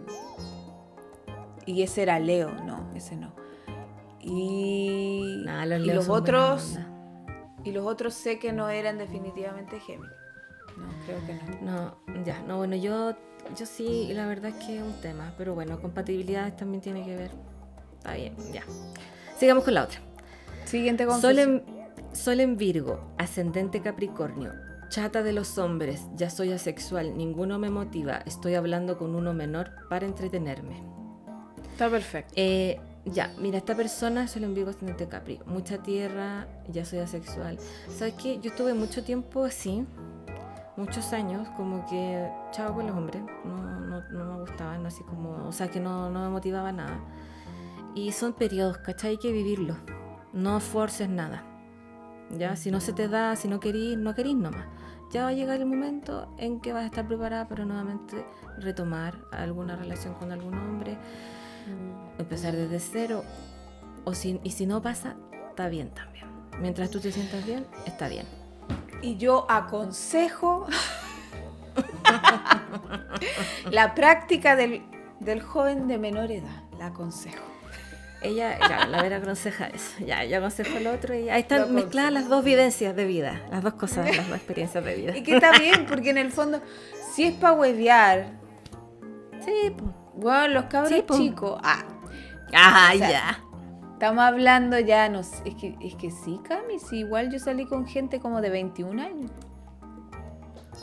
y ese era Leo, no, ese no. Y, Nah, los y los otros y los otros sé que no eran definitivamente Géminis. No, creo que no. No, ya, no, bueno, yo, yo sí, la verdad es que es un tema, pero bueno, compatibilidades también tiene que ver. Está bien, ya. Sigamos con la otra. Siguiente Sol confesión. en, Sol en Virgo, ascendente Capricornio, chata de los hombres, ya soy asexual, ninguno me motiva, estoy hablando con uno menor para entretenerme. Está perfecto. Eh, ya, mira, esta persona Sol en Virgo, ascendente Capri, mucha tierra, ya soy asexual. ¿Sabes qué? Yo estuve mucho tiempo así, muchos años, como que chavo con los hombres, no, no, no me gustaban, así como, o sea, que no, no me motivaba nada. Y son periodos, ¿cachai? Hay que vivirlos. No forces nada. Ya, si no se te da, si no querís, no querís nomás. Ya va a llegar el momento en que vas a estar preparada para nuevamente retomar alguna relación con algún hombre, empezar desde cero. O si, y si no pasa, está bien también. Mientras tú te sientas bien, está bien. Y yo aconsejo la práctica del, del joven de menor edad. La aconsejo. Ella, ya, la Vera aconseja eso. Ya, yo aconsejo lo otro y ahí están mezcladas las dos vivencias de vida, las dos cosas, las dos experiencias de vida. Y que está bien, porque en el fondo, si es para huevear, Sí, pues. bueno, los cabros Sí, po. chicos. Ah, Ah, O sea, ya. estamos hablando ya, no sé, es que, es que sí, Cami, sí, igual yo salí con gente como de 21 años.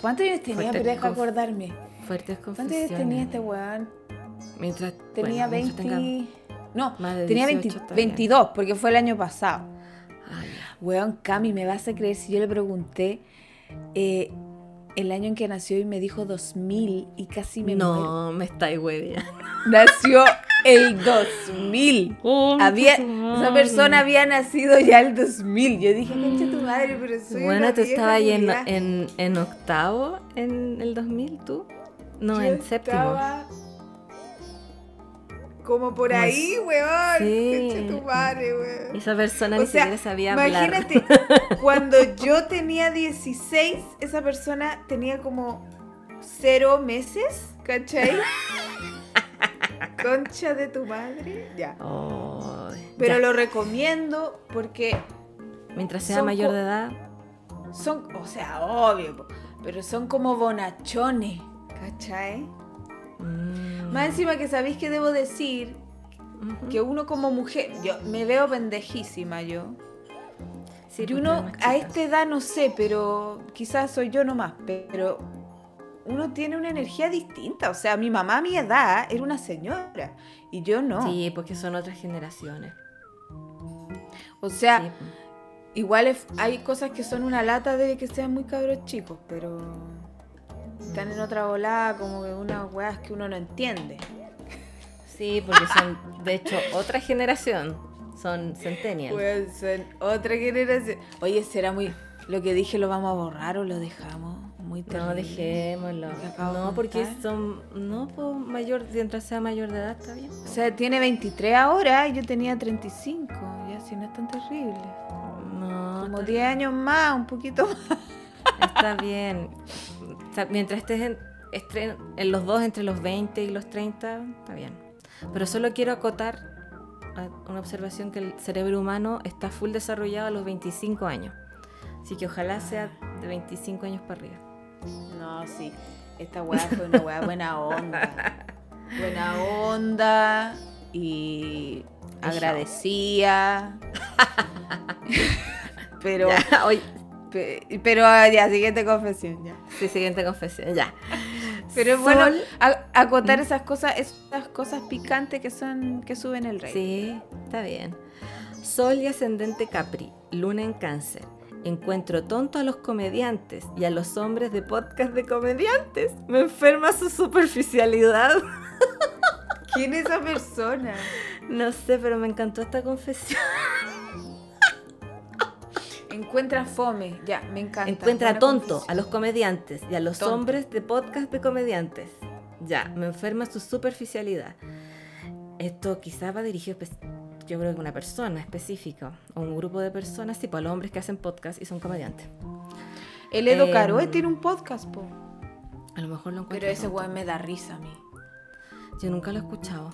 ¿Cuántos años tenía? Pero deja acordarme. Fuertes ¿Cuántos confesiones. años tenía este weón? Mientras Tenía bueno, mientras 20... tenga- No, más de tenía 18 20 está bien. 22, porque fue el año pasado. Ya. Weón, Cami, ¿me vas a creer si yo le pregunté eh, el año en que nació y me dijo 2000 y casi me muero? No, me estáis huevia. Nació el 2000. Había, esa persona había nacido ya el 2000. Yo dije, concha tu madre, pero soy Bueno, una tú estabas ahí en, culiá". en, en octavo en el 2000, ¿tú? No, Yo en séptimo. estaba Como por Como ahí, weón. Sí. Tu madre, weón. Esa persona O ni sea, siquiera sabía hablar. Imagínate, cuando yo tenía 16, esa persona tenía como cero meses, ¿cachai? Concha de tu madre. Ya. Pero ya. lo recomiendo porque Mientras sea mayor de edad, son, o sea, obvio, pero son como bonachones, ¿cachai? Mm, Más encima que sabéis que debo decir que uno como mujer, yo me veo pendejísima yo. Sí, y pues, uno a esta edad no sé, pero quizás soy yo nomás, pero uno tiene una energía distinta. O sea, mi mamá a mi edad era una señora y yo no. Sí, porque son otras generaciones. O sea, Sí, pues. igual hay cosas que son una lata de que sean muy cabros chicos, pero están en otra volada como que unas weas que uno no entiende. Sí, porque son, de hecho, otra generación. Son centennials. Pues son otra generación. Oye, será muy... Lo que dije lo vamos a borrar o lo dejamos. Muy no, terrible. dejémoslo. Lo que acabo de No, porque son. No, pues mayor, mientras sea mayor de edad, está bien. O sea, tiene 23 ahora y yo tenía 35. Ya, si no es tan terrible. No, Como está, 10 años más, un poquito más. está bien. Mientras estés en, estre- en los dos, entre los 20 y los 30, está bien. Pero solo quiero acotar a- una observación que el cerebro humano está full desarrollado a los 25 años. Así que ojalá sea de 25 años para arriba. No, sí. Esta weá fue una weá buena onda. Buena onda y agradecía. Pero, Ya, pe- pero ya, siguiente confesión, ya. sí, siguiente confesión, ya. Pero bueno Sol- a- acotar esas cosas, esas cosas picantes que son, que suben el rey. Sí, está bien. Sol y ascendente Capri, luna en cáncer. Encuentro tonto a los comediantes y a los hombres de podcast de comediantes. Me enferma su superficialidad. ¿Quién es esa persona? No sé, pero me encantó esta confesión. Encuentra fome, ya, me encanta. Encuentra tonto a los comediantes y a los Tonto. hombres de podcast de comediantes. Ya, me enferma su superficialidad. Esto quizás va dirigido, espe- yo creo que a una persona específica o un grupo de personas, tipo a los hombres que hacen podcast y son comediantes. El Edo Caroe tiene un podcast, po. A lo mejor lo encuentro. Pero ese weón me da risa a mí. Yo nunca lo he escuchado.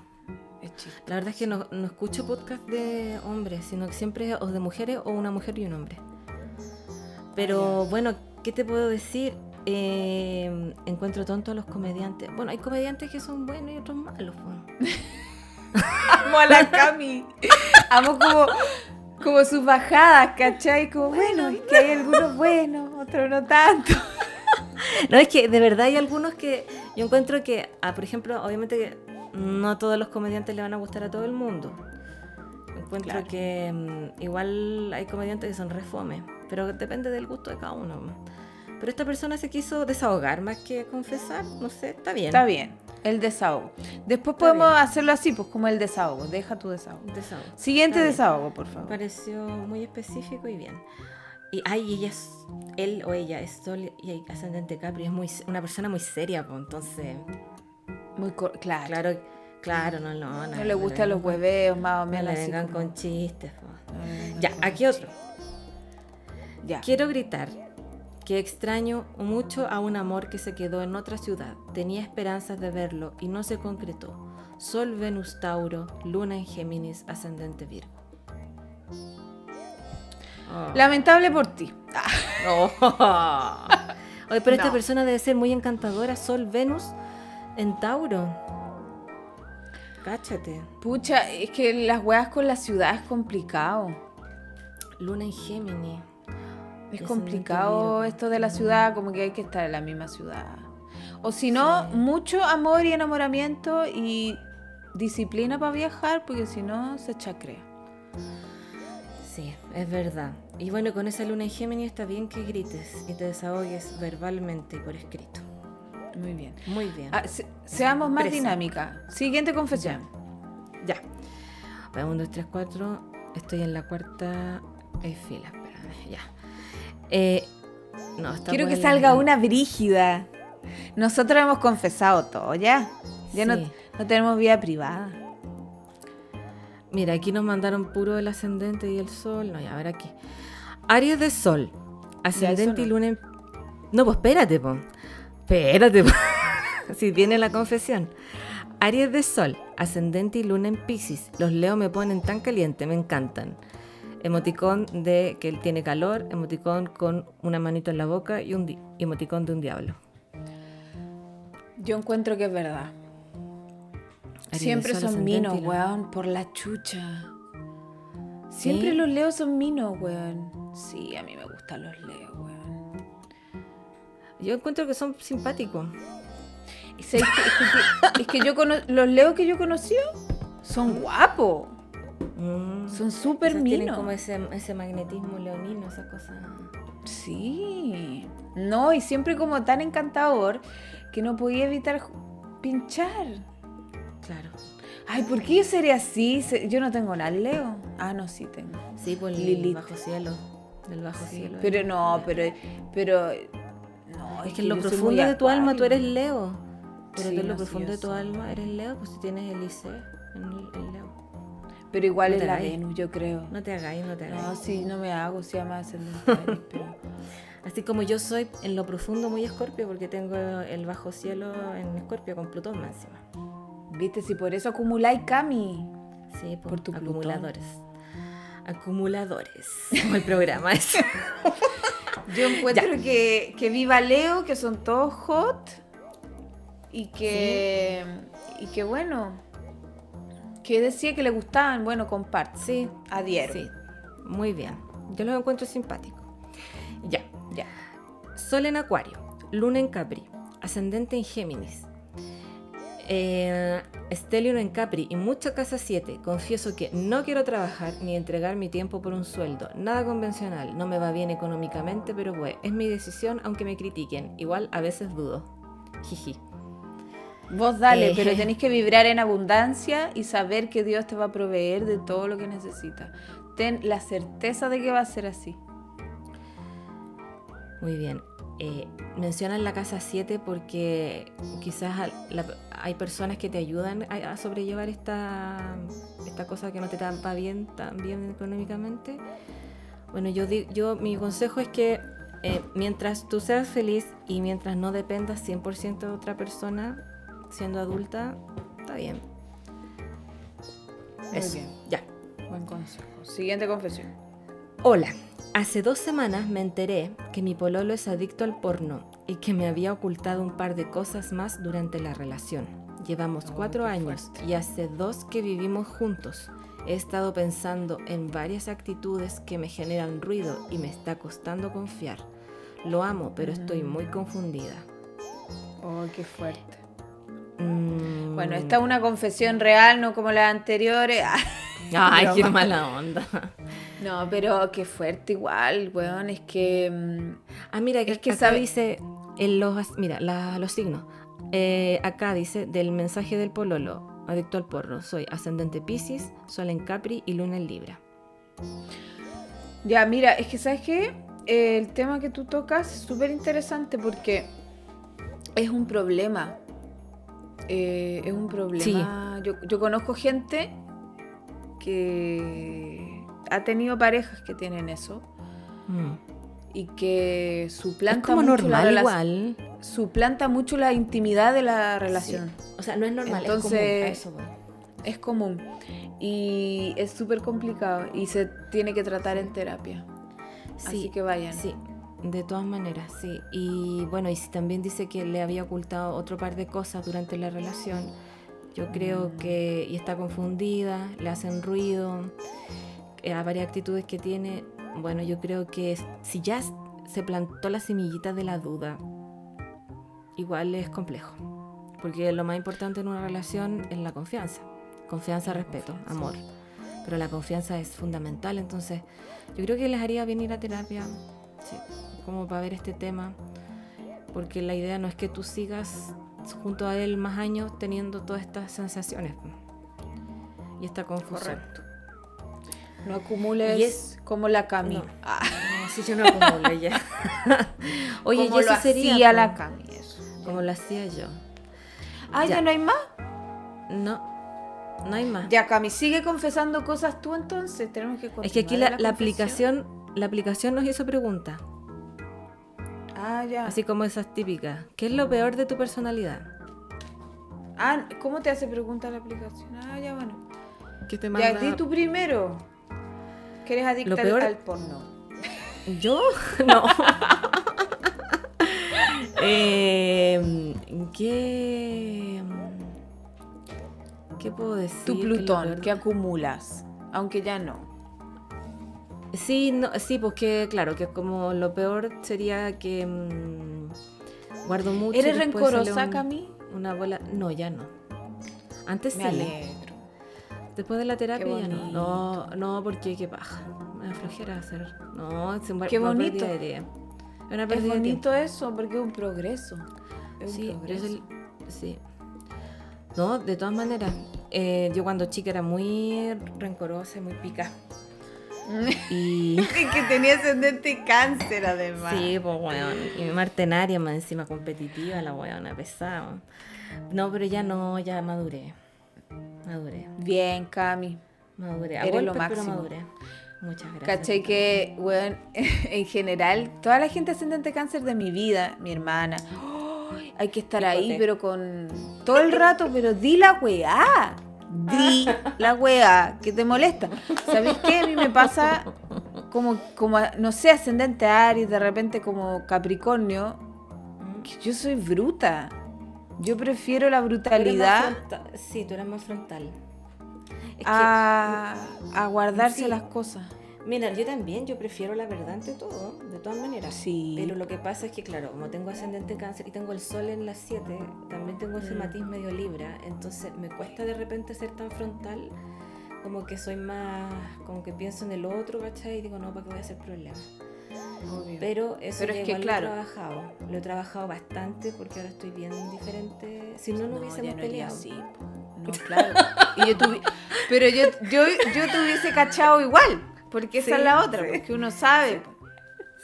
Es. La verdad es que no, no escucho podcast de hombres, sino que siempre o de mujeres o una mujer y un hombre. Pero bueno, ¿qué te puedo decir? Eh, encuentro tonto a los comediantes. Bueno, hay comediantes que son buenos y otros malos. Amo a la Cami. Amo como, como sus bajadas, ¿cachai? Como, bueno, es que hay algunos buenos, otros no tanto. No, es que de verdad hay algunos que yo encuentro que, ah, por ejemplo, obviamente que no todos los comediantes le van a gustar a todo el mundo. Encuentro Claro. que mm, igual hay comediantes que son refome, pero depende del gusto de cada uno. Pero esta persona se quiso desahogar más que confesar, no sé, está bien. Está bien, el desahogo. Después Está podemos bien. hacerlo así, pues como el desahogo. Deja tu desahogo. Desahogo. Siguiente Está bien. desahogo, por Me favor. pareció muy específico y bien. Y ay, ella es, él o ella es Sol y ascendente Capri, es muy, una persona muy seria, pues entonces, Muy claro. claro, claro, no, no, No le gustan los hueveos, más o No menos le así. vengan con chistes. No le vengan Ya, aquí otro. Ya. Quiero gritar que extraño mucho a un amor que se quedó en otra ciudad. Tenía esperanzas de verlo y no se concretó. Sol, Venus, Tauro, Luna en Géminis, ascendente Virgo. Oh. Lamentable por ti. Oye, pero esta persona debe ser muy encantadora. Sol, Venus en Tauro. Cáchate. Pucha, es que las weas con la ciudad es complicado. Luna en Géminis. Es complicado esto de la ciudad, como que hay que estar en la misma ciudad. O si no, Sí. mucho amor y enamoramiento y disciplina para viajar, porque si no, se chacrea. Sí, es verdad. Y bueno, con esa luna en Géminis está bien que grites y te desahogues verbalmente y por escrito. Muy bien. Muy bien. Ah, se- seamos más Presa. dinámica. Siguiente confesión. Ya. Bueno, 1, 2, 3, 4. Estoy en la cuarta fila. Espérame, ya. Eh, no, está Quiero que salga una brígida. Nosotros hemos confesado todo, ¿ya? Ya no, no tenemos vida privada. Mira, aquí nos mandaron puro el ascendente y el sol. No, ya, a ver aquí. Aries de sol. Ascendente no. y luna en... No, pues espérate, po. Espérate, po. si viene la confesión. Aries de sol. Ascendente y luna en Pisces. Los leo me ponen tan caliente, me encantan. Emoticón de que él tiene calor. Emoticón con una manito en la boca y un di- emoticón de un diablo. Yo encuentro que es verdad. Siempre son minos, weón, por la chucha. Siempre ¿Sí? los leos son minos, weón. Sí, a mí me gustan los leos, weón. Yo encuentro que son simpáticos. Sabes que- es, que, es que yo cono- los leos que yo conocí son guapos. Mm. Son súper Quizás tienen minos. como ese, ese magnetismo leonino, esa cosa. Sí. No, y siempre como tan encantador que no podía evitar pinchar. Claro. Ay, ¿por qué yo sería así? Yo no tengo nada, Leo. Ah, no, sí tengo. Sí, por el Lilith. bajo cielo. Del bajo Sí, cielo. pero no, pero, pero no, Es que en lo profundo de tu alma tú eres Leo. Pero Sí, tú en lo no, sí, profundo yo de tu soy. alma eres Leo, pues si tienes el IC en el, Leo. Pero igual No es la. Venus, yo creo. No te hagáis, no te hagáis. No, sí, no me hago, se llama ascendente Aries, pero... Así como yo soy en lo profundo muy escorpio porque tengo el bajo cielo en escorpio con Plutón más encima. Viste, si por eso acumuláis Cami. Sí, por, Por tu Plutón. acumuladores. Acumuladores. Como el programa ese. Yo encuentro que, que viva Leo, que son todos hot y que, y que bueno, que decía que le gustaban, bueno, comparte. Sí, Adhiero. Sí, muy bien. Yo los encuentro simpáticos. Ya. Ya. Sol en Acuario, Luna en Capri, Ascendente en Géminis, eh, en Capri y mucha casa 7. Confieso que no quiero trabajar ni entregar mi tiempo por un sueldo. Nada convencional. No me va bien económicamente, pero bueno, es mi decisión aunque me critiquen. Igual a veces dudo. Jiji. Vos dale, Eh. pero tenés que vibrar en abundancia y saber que Dios te va a proveer de todo lo que necesitas. Ten la certeza de que va a ser así. Muy bien. Eh, mencionan la casa 7 porque quizás la- hay personas que te ayudan a, a sobrellevar esta, esta cosa que no te va bien tan bien económicamente. Bueno, yo, di- yo mi consejo es que eh, mientras tú seas feliz y mientras no dependas 100% de otra persona, siendo adulta, está bien. Muy Eso, bien. ya. Buen consejo. Siguiente confesión. Hola, hace dos semanas me enteré que mi pololo es adicto al porno y que me había ocultado un par de cosas más durante la relación. Llevamos cuatro años fuerte. y hace dos que vivimos juntos. He estado pensando en varias actitudes que me generan ruido y me está costando confiar. Lo amo, pero estoy muy confundida. Oh, qué fuerte. Mm. Bueno, esta es una confesión real, no como las anteriores. Ay, qué mala onda. No, pero qué fuerte igual, weón. Es que. mm, Ah, mira, que, Es que acá sabe- dice, en los, mira, la- los signos. Eh, acá dice, del mensaje del pololo, adicto al porno, soy ascendente Pisces, sol en Capri y luna en Libra. Ya, mira, es que sabes qué? Eh, el tema que tú tocas es súper interesante porque es un problema. Eh, es un problema. Yo, yo conozco gente que ha tenido parejas que tienen eso Mm. y que Es suplanta como mucho la normal igual. suplanta mucho la intimidad de la relación. O sea, no es normal, Entonces- es común. Es y es súper complicado y se tiene que tratar en terapia. Así Sí, que vayan. Sí, de todas maneras, sí. Y bueno, y si también dice que le había ocultado otro par de cosas durante la relación, yo creo que, y está confundida, le hacen ruido, eh, a varias actitudes que tiene, bueno, yo creo que si ya se plantó la semillita de la duda, igual es complejo. Porque lo más importante en una relación es la confianza. Confianza, respeto, amor. Pero la confianza es fundamental, entonces yo creo que les haría bien ir a terapia, sí, como para ver este tema, porque la idea no es que tú sigas junto a él más años teniendo todas estas sensaciones y esta confusión. Correcto. No acumules Y es- como la Cami. No. Ah, No, si yo no acumulo ya. Oye, como y eso lo sería hacía po, la Cami. eso. como lo hacía yo. Ah, ¿ya. Ya. no hay más? No, no hay más. Ya, Cami, sigue confesando cosas tú entonces. Tenemos que es que aquí la, la aplicación, la aplicación nos hizo preguntas, Ah, ya. así como esas típicas. ¿Qué es lo peor de tu personalidad? Ah, ¿cómo te hace pregunta la aplicación? Ah, ya, bueno. ¿Qué te Ya, di tú primero. Que eres adicta Lo al- peor- al porno. ¿Yo? No. Eh, ¿Qué. ¿Qué puedo decir? Tu ¿Qué es lo Plutón, peor? que acumulas. Aunque ya no. Sí, no, sí, pues que claro, que como lo peor sería que mm, guardo mucho. ¿Eres rencorosa, un- Cami? Una bola. No, ya no. Antes Me sí. alegro. Después de la terapia ya no. No, no, porque qué paja. Me da flojera hacer. No, es un Qué una bonito. pérdida de. Es una Es de bonito eso porque es un progreso. Es Sí, un progreso. sí. No, de todas maneras, eh, yo cuando chica era muy rencorosa y muy pica. Y que tenía ascendente cáncer además. sí, pues weón. Y martenaria más encima competitiva, la weona pesada. No, pero ya no, ya maduré. Maduré. Bien, Cami. Maduré. A Eres lo golpes, pero máximo. maduré. Muchas gracias. Caché que, bueno, en general, toda la gente ascendente cáncer de mi vida, mi hermana, ¡ay! hay que estar ahí, pero con todo el rato, pero di la weá. Di la weá que te molesta. ¿Sabéis qué? A mí me pasa como, como, no sé, ascendente Aries, de repente como Capricornio, que yo soy bruta. Yo prefiero la brutalidad Sí, tú eres más frontal. Es que- a, a guardarse Sí. las cosas. Mira, yo también, yo prefiero la verdad ante todo, de todas maneras. Sí. Pero lo que pasa es que, claro, como tengo ascendente cáncer y tengo el sol en las 7, también tengo ese Mm. matiz medio libra, entonces me cuesta de repente ser tan frontal, como que soy más, como que pienso en el otro, ¿cachai? Y digo, no, ¿para qué voy a hacer problema? Obvio. Pero eso Pero es que, igual claro. lo he trabajado. Lo he trabajado bastante porque ahora estoy bien diferente. Si no, no, No, hubiésemos no peleado. así. No, claro. Y yo tuvi- pero yo, yo, yo te hubiese cachado igual, porque esa Sí, es la otra, sí. porque uno sabe. po.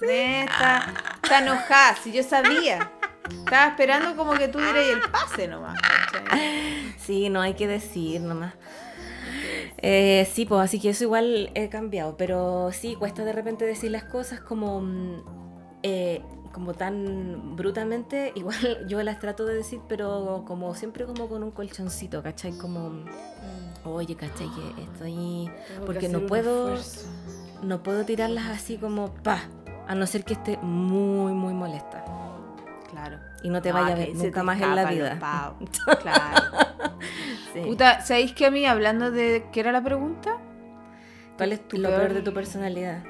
Neta, Está enojada, si yo sabía. Estaba esperando como que tú dieras el pase nomás. ¿cachai? Sí, no hay que decir nomás. Eh, sí, pues así que eso igual he cambiado, pero sí, cuesta de repente decir las cosas como, mm, eh, como tan brutamente, igual yo las trato de decir, pero como siempre como con un colchoncito, ¿cachai? Como, oye, ¿cachai? Que estoy... Tengo que Porque no puedo, no puedo tirarlas así como, pa, a no ser que esté muy, muy molesta. Claro. Y no te Ah, vaya a ver nunca más en la vida. Claro. Sí. Puta, ¿sabéis que a mí, hablando de. ¿Qué era la pregunta? ¿Cuál es tu lo peor peor- de tu personalidad?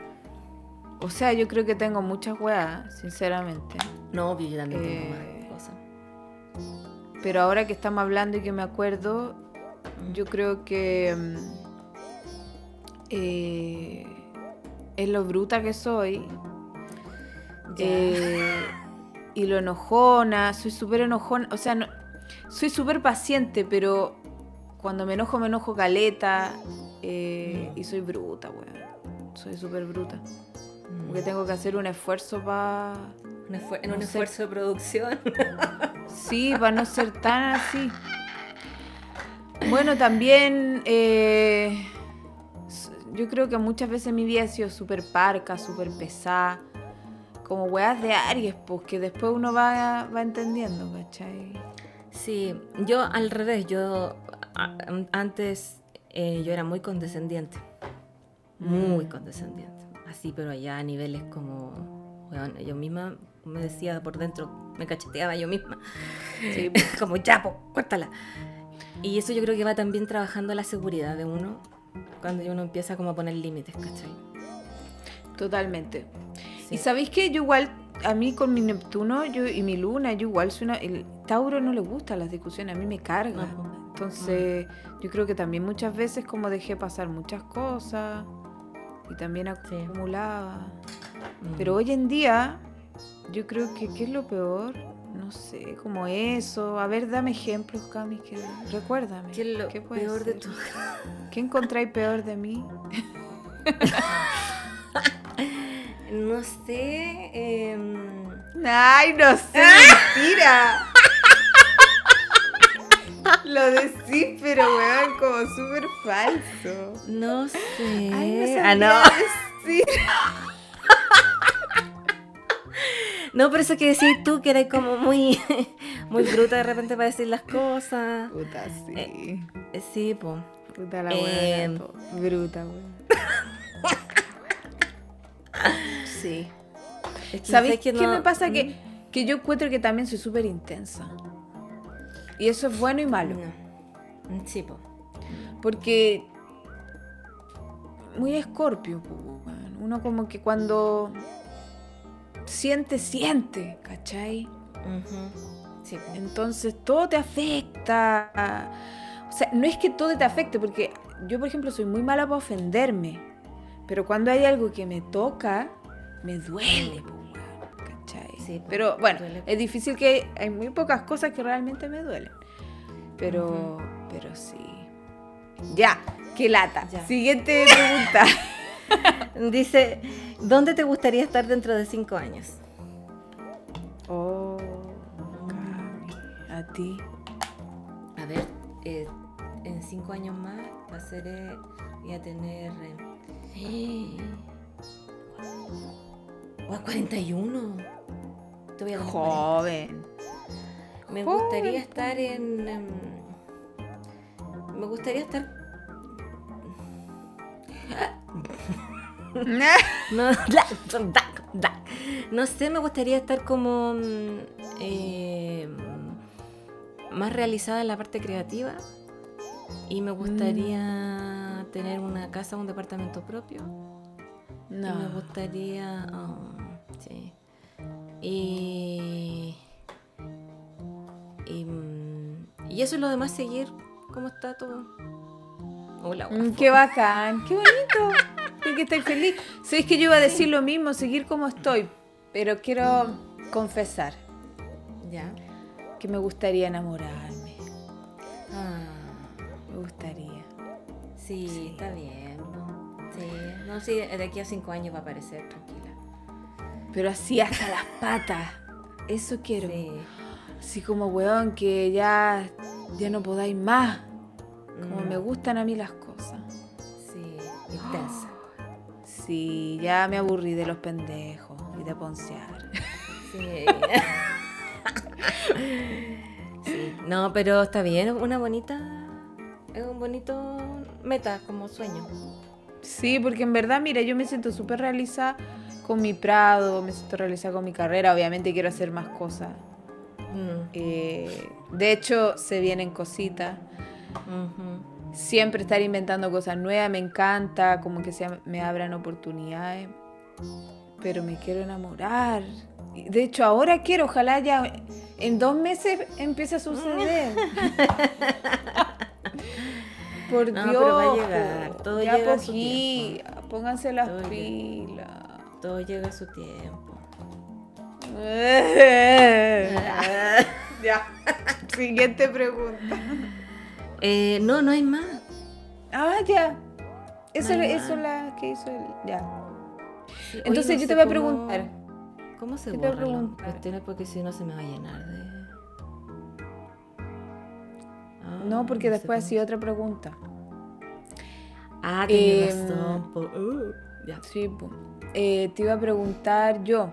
O sea, yo creo que tengo muchas weas, sinceramente. No, obvio, yo también tengo Eh, más cosas. Pero ahora que estamos hablando y que me acuerdo, yo creo que. mm, eh, es lo bruta que soy. Eh, y lo enojona, soy súper enojona. O sea, no, soy súper paciente, pero cuando me enojo, me enojo caleta. eh, y soy bruta, weón. Soy súper bruta. Mm. Porque tengo que hacer un esfuerzo para. En un esfuerzo de producción. Sí, para no ser tan así. Bueno, también eh, yo creo que muchas veces mi vida ha sido súper parca, súper pesada. Como weas de Aries, pues que después uno va, va entendiendo, ¿cachai? Sí, yo al revés, yo a- antes eh, yo era muy condescendiente. Muy Mm. condescendiente. Así, pero allá a niveles como, weón, yo misma me decía por dentro, me cacheteaba yo misma. Sí, como ya, po, cuéntala. Y eso yo creo que va también trabajando la seguridad de uno cuando uno empieza como a poner límites, ¿cachai? totalmente. Sí. Y sabéis que yo igual, a mí con mi Neptuno yo, y mi Luna, yo igual soy una... El Tauro no le gustan las discusiones, a mí me carga. No, po. Entonces, yo creo que también muchas veces como dejé pasar muchas cosas y también Sí. acumulaba. Mm. Pero hoy en día, yo creo que ¿qué es lo peor? No sé, como eso. A ver, dame ejemplos, Cami, que recuérdame. ¿Qué es lo puede peor de tu... ¿Qué encontráis peor de mí? No sé... em, ¡Ay, no sé! ¡Mentira! Lo decís, pero weón, como súper falso. No sé. Ay, no ah, no. decir. No, pero eso que decís tú, que eres como muy, muy bruta de repente para decir las cosas. Puta, sí. Eh, Sí, pues. Puta la eh, weón. Bruta, weón. sí. ¿Sabéis qué me pasa? Mm. Que, que yo encuentro que también soy súper intensa. Y eso es bueno y malo. No. Sí, pues. Porque. Muy escorpio, po. Uno como que cuando. Siente, siente, ¿cachai? Sí. Entonces todo te afecta. O sea, no es que todo te afecte, porque yo, por ejemplo, soy muy mala para ofenderme. Pero cuando hay algo que me toca, me duele, ¿cachai? Sí, Pero bueno, duele. es difícil que hay muy pocas cosas que realmente me duelen. Pero, pero sí. Ya, qué lata. Ya. Siguiente pregunta. Dice, ¿dónde te gustaría estar dentro de cinco años? oh, Cami, a ti. A ver, eh, en cinco años más va a ser, eh, voy a tener... Eh, o a 41. Te voy a dar 40. Joven. Me Joven, gustaría estar en... em, me gustaría estar... No, no sé, me gustaría estar como mm, eh, más realizada en la parte creativa y me gustaría tener una casa, un departamento propio. Y me no. gustaría... oh, sí. Y... Y, mm, y eso es lo demás, seguir cómo está todo. Hola, Mm, Qué bacán, qué bonito. Creo que estoy feliz. Sabéis que yo iba a decir lo mismo, seguir como estoy, pero quiero confesar Ya. que me gustaría enamorarme. Ah, Me gustaría. sí, Sí. está bien. Sí, no, sí, de aquí a cinco años va a aparecer, tranquila. Pero así hasta las patas. Eso quiero. Sí. Así como, weón, que ya, ya no podáis más. Como Mm, me gustan a mí las cosas. Sí, intensa. Sí, ya me aburrí de los pendejos y de poncear. Sí. Sí, no, pero está bien, una bonita, es un bonito meta como sueño. Sí, porque en verdad, mira, yo me siento súper realizada con mi Prado, me siento realizada con mi carrera. Obviamente quiero hacer más cosas. Mm, Eh, de hecho, se vienen cositas. Siempre estar inventando cosas nuevas me encanta, como que se, me abran oportunidades. Pero me quiero enamorar. De hecho, ahora quiero, ojalá ya en dos meses empiece a suceder. Por No, Dios. pero va a llegar, po, todo ya llega a su poquí, pónganse las Todo llega. pilas. Todo llega a su tiempo. ya. Siguiente pregunta. Eh, no, no hay más. Ah, ya. Eso, No eso la que hizo el. Ya. Sí, Entonces no yo te voy a preguntar. ¿Cómo se borran las cuestiones? Porque si no se me va a llenar de... Ah, No, porque sé después hacía otra pregunta. Ah, Em, razón. po- uh, ya. Sí. Eh, te iba a preguntar yo,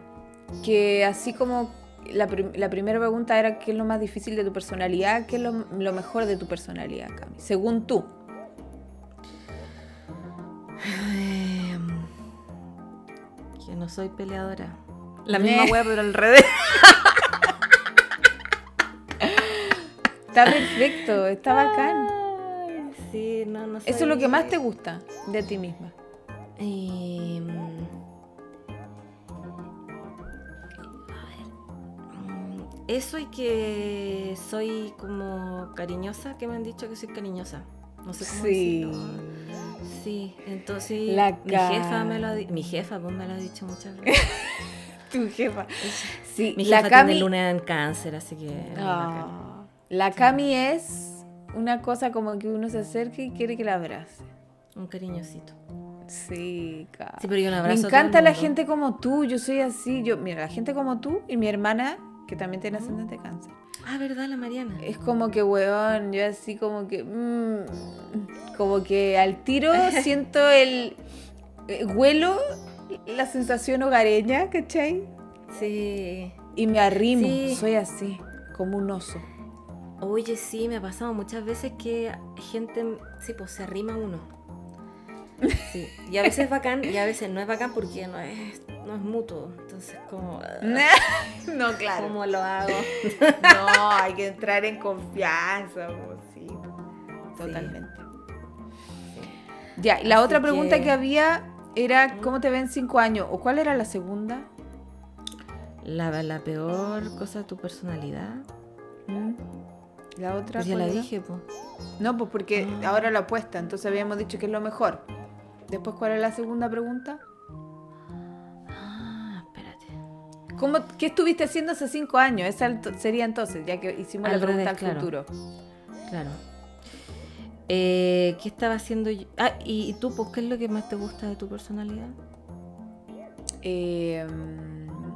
que así como la, prim- la primera pregunta era qué es lo más difícil de tu personalidad, qué es lo, lo mejor de tu personalidad, Cami, según tú. Que no soy peleadora. La misma wea, pero al revés. Está perfecto, está bacán. Ay, sí, no, no Eso es lo que más te gusta de ti misma. Em, Eso y que soy como cariñosa, que me han dicho que soy cariñosa. No sé cómo Sí. decirlo. Sí, entonces La mi jefa me lo ha di- mi jefa pues, me lo ha dicho muchas veces. Tu jefa. Sí, Mi la jefa Cami. tiene luna en cáncer, así que. Ah, la Cami es una cosa como que uno se acerca y quiere que la abrace. un cariñosito. Sí, Cami. Sí, pero yo la Me abrazo el encanta la gente como tú, yo soy así, yo, mira, la gente como tú y mi hermana, que también tiene ascendente cáncer. Ah, verdad, la Mariana. Es como que, weón, yo así como que, mm, como que al tiro siento el, eh, huelo la sensación hogareña, ¿cachai? Sí. Y me arrimo, Sí. soy así, como un oso. Oye, sí, me ha pasado muchas veces que gente, sí, pues se arrima uno. Sí. Y a veces es bacán y a veces no es bacán porque no es, no es mutuo. Entonces, como, no, claro. ¿cómo lo hago? No, hay que entrar en confianza, po, sí. Totalmente. Ya, y la Así otra pregunta que... que- había era ¿cómo te ven cinco años? ¿O cuál era la segunda? La, la peor cosa de tu personalidad. ¿Mm? La otra. Pues ya la era? dije, pues. No, pues porque Ah. ahora la apuesta, entonces habíamos dicho que es lo mejor. Después, ¿cuál es la segunda pregunta? ¿Cómo, ¿Qué estuviste haciendo hace cinco años? Esa sería entonces, ya que hicimos Al la pregunta revés, al claro. futuro. Claro. Eh, ¿Qué estaba haciendo yo? Ah, ¿y, tú, pues, qué es lo que más te gusta de tu personalidad? Eh,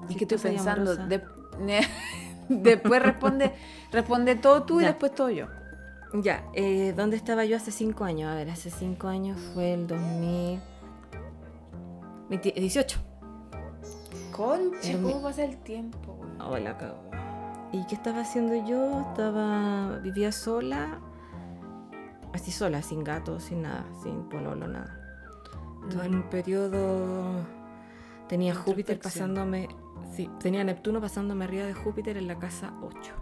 ¿Y Sí, qué estoy pensando? De- después responde, responde todo tú y Ya. después todo yo. Ya, eh, ¿dónde estaba yo hace cinco años? A ver, hace cinco años fue el 2018. Era mi- ¿cómo pasa el tiempo? güey? Hola, cago. ¿Y qué estaba haciendo yo? Estaba. vivía sola. Así sola, sin gato, sin nada, sin pololo, nada. Estaba en un periodo. Tenía Júpiter pasándome. Sí, tenía Neptuno pasándome arriba de Júpiter en la casa 8.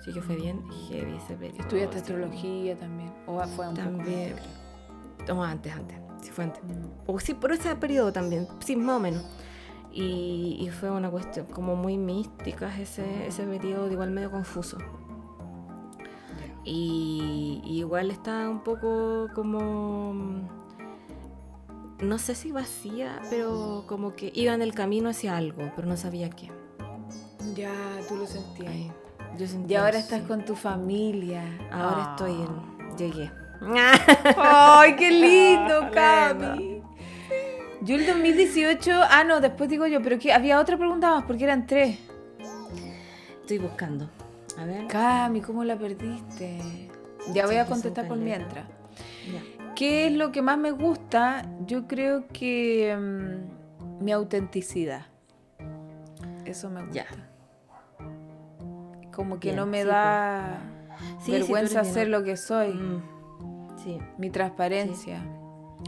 Así que fue bien heavy ese periodo. Estudiaste astrología también. O fue un También. poco antes, No, antes, antes. Sí, fue antes. Mm. O sí, por ese periodo también, sí, más o menos. Y, y fue una cuestión como muy mística ese, ese periodo, igual medio confuso. Y, y igual estaba un poco como, no sé si vacía, pero como que iba en el camino hacia algo, pero no sabía qué. Ya, tú lo sentías. Ay, yo Y ahora estás con tu familia. Ahora Ah. estoy en... Llegué. ¡Ay, qué lindo, Ah, Cami! Yo el 2018, ah, no, después digo yo, pero que había otra pregunta más, porque eran tres. Estoy buscando. A ver. Cami, ¿cómo la perdiste? Ya voy Sí, a contestar por mientras. Ya. ¿Qué es lo que más me gusta? Yo creo que mm, mi autenticidad. Eso me gusta. Ya. Como que Bien, no me sí, da Sí, sí, vergüenza ser bien- lo que soy. Mm, Sí, Mi transparencia.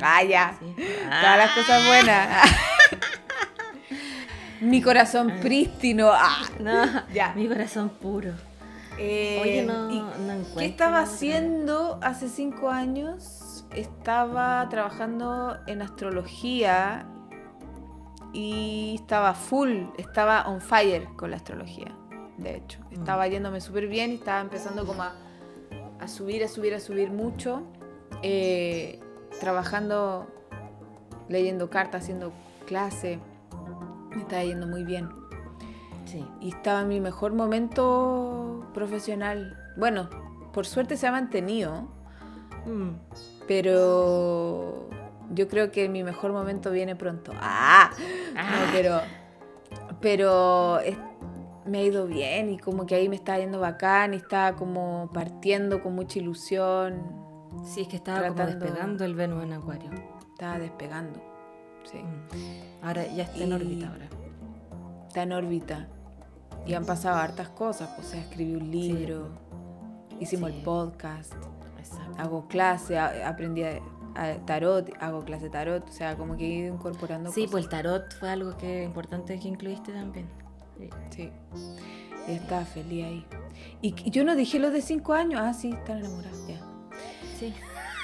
Ah, ya. sí. Todas las cosas buenas. mi corazón prístino. Ah. No, Ya. mi corazón puro. Eh, Oye, no, ¿y no encuentro. ¿Qué estaba haciendo hace cinco años? Estaba trabajando en astrología y estaba full, estaba on fire con la astrología, de hecho. Mm. Estaba yéndome súper bien y estaba empezando como a, a subir, a subir, a subir mucho. eh, trabajando, leyendo cartas, haciendo clase. Me estaba yendo muy bien Sí. y estaba en mi mejor momento profesional. Bueno, por suerte se ha mantenido, Mm. pero yo creo que mi mejor momento viene pronto. ¡Ah! Ah. No, pero pero es- me ha ido bien y como que ahí me estaba yendo bacán y estaba como partiendo con mucha ilusión. Sí, es que estaba Tratando- como despegando el Venus en Acuario. Estaba despegando. Sí. Mm. Ahora ya está en Y- órbita ahora. Está en órbita. Y han pasado hartas cosas. pues, O sea, escribí un libro, hicimos Sí. el podcast. Exacto. hago clase, aprendí a, a tarot, hago clase de tarot, o sea, como que he ido incorporando Sí, pues el cosas. tarot fue algo que importante que incluiste también. Sí. Sí, y estaba feliz ahí. Y, y yo no dije los de cinco años, ah, sí, están enamorados, ya. Sí.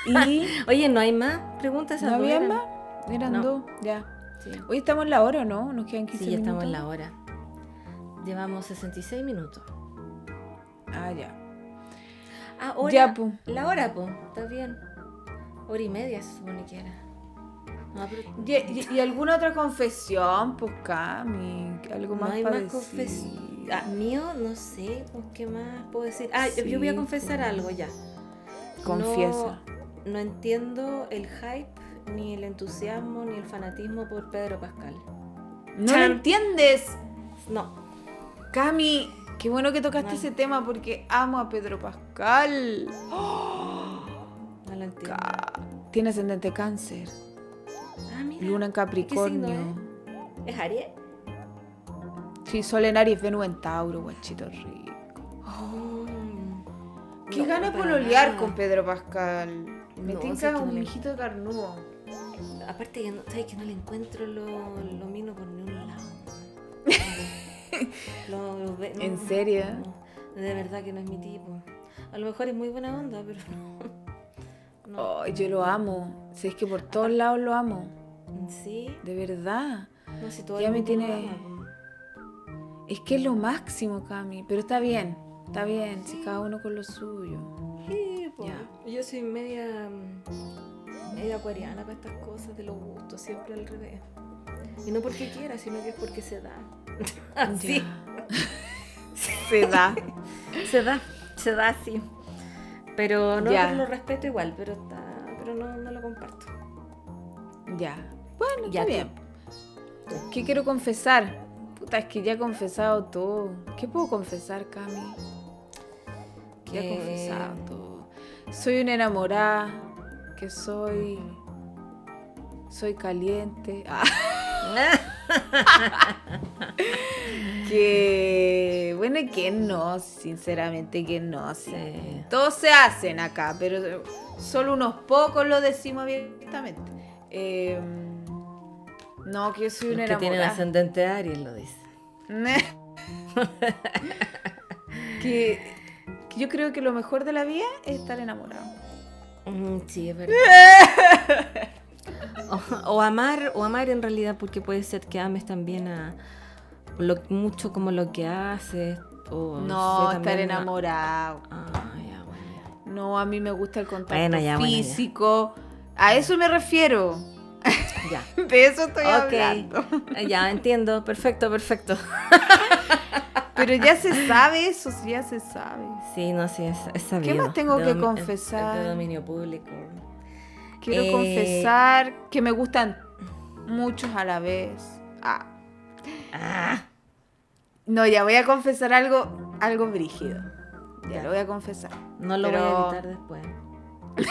Y Oye, ¿no hay más preguntas? ¿No había eran. más? eran No. dos, ya. Sí, Hoy estamos en la hora, ¿o ¿no? Nos quedan 15 Sí, ya minutos. estamos en la hora. Llevamos 66 minutos. Ah, ya. Ah, hora. Ya, pu. La hora, pues. Está bien. Hora y media se supone que era. No, pero ¿Y, y- y alguna otra confesión, pues, Cami? Algo no más hay para más decir? Ah, mío, no sé, pues, ¿qué más puedo decir? Ah, yo- yo voy a Sí, confesar pues. algo ya. Confiesa. No, no entiendo el hype, ni el entusiasmo, ni el fanatismo por Pedro Pascal. ¿No Chan. lo entiendes? No. Cami, qué bueno que tocaste ese tema porque amo a Pedro Pascal. No lo entiendo. Tiene ascendente cáncer, Ah, mira. luna en Capricornio. signo ¿Es Aries? Sí, Sol en Aries, Venus en Tauro, guachito rico. Qué No, gana pololear nada. con Pedro Pascal. Me No, tinca si no un le- mijito de carnudo. Aparte que no, ¿sabes que no le encuentro lo, lo mino por ningún lado. Lo- lo ¿En serio? de verdad que no es mi tipo. A lo mejor es muy buena onda, pero no. Ay, yo lo amo. Si es que por todos lados lo amo. Sí, De verdad. no todo Ya me tiene- po. Es que es lo máximo, Cami. Pero está bien. Está bien. Si cada uno con lo suyo. Sí, po. Ya. Yo soy media mm, media acuariana para estas cosas de los gustos, siempre al revés. Y no porque quiera, sino que es porque se da. Así. Se da. Se da, se da así. Pero no lo respeto igual, pero está, pero no, no lo comparto. Ya. Bueno, Ya está bien. ¿Qué quiero confesar? Puta, es que ya he confesado todo. ¿Qué puedo confesar, Cami? Ya Que- confesado todo. Soy una enamorada, que soy... Soy caliente. Ah, que... Bueno, que no, sinceramente que no. sí. Todos se hacen acá, pero solo unos pocos lo decimos abiertamente. Eh, no, que yo soy una que tienen enamorada. ascendente Aries lo dice. que yo creo que lo mejor de la vida es estar enamorado. Mm, Sí, es verdad. o, o amar, o amar en realidad, porque puede ser que ames también a lo, mucho como lo que haces. O No, sé, estar enamorado. Ah, ya, bueno, ya. No, a mí me gusta el contacto Bueno, ya, bueno, ya. físico. A eso me refiero. Ya. De eso estoy hablando. Ya, entiendo. Perfecto, perfecto. Pero ya se sabe eso, ya se sabe. Sí, no, sí, es, es sabido. más tengo De que confesar? De dominio público. Quiero Eh, confesar que me gustan muchos a la vez. Ah. Ah, No, ya voy a confesar algo, algo brígido. Ya Ya. lo voy a confesar. no lo Pero- voy a editar después.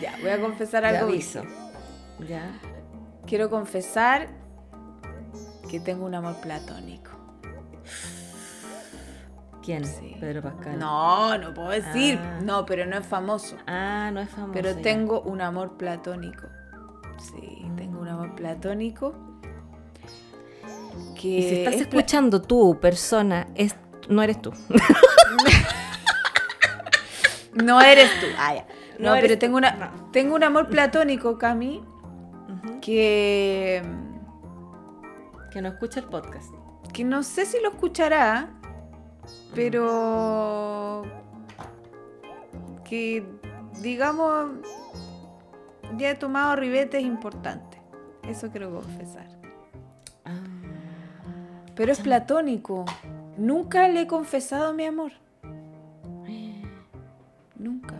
Ya, voy a confesar algo aviso. Ya. Quiero confesar que tengo un amor platónico. ¿Quién? Sí. Pedro Pascal. No, no puedo decir. Ah. No, pero no es famoso. Ah, no es famoso. Pero ya. tengo un amor platónico. Sí, tengo un amor platónico. Que Y si estás es escuchando tú, persona, es, no eres tú. No eres tú. Ah, ya. No pero tengo una no. tengo un amor platónico, Cami, que Que no escucha el podcast. que no sé si lo escuchará, pero que digamos ya he tomado ribetes importantes. Eso quiero confesar. Ah. Pero es platónico. Nunca le he confesado mi amor. Nunca.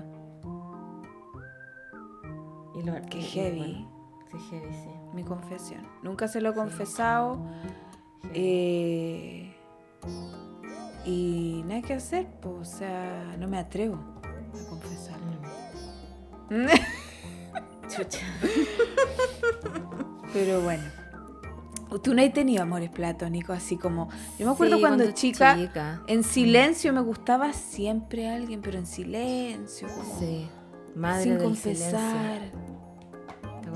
Y lo, Qué heavy. bueno, sí, heavy, sí. Mi confesión. Nunca se lo he confesado. eh, y nada que hacer, pues, o sea, no me atrevo a confesarlo. Chucha. Pero bueno. Tú no has tenido amores platónicos así como. Yo me acuerdo Sí, cuando, chica, chica. en silencio me gustaba siempre alguien, pero en silencio, como Sí. Madre sin del confesar. silencio.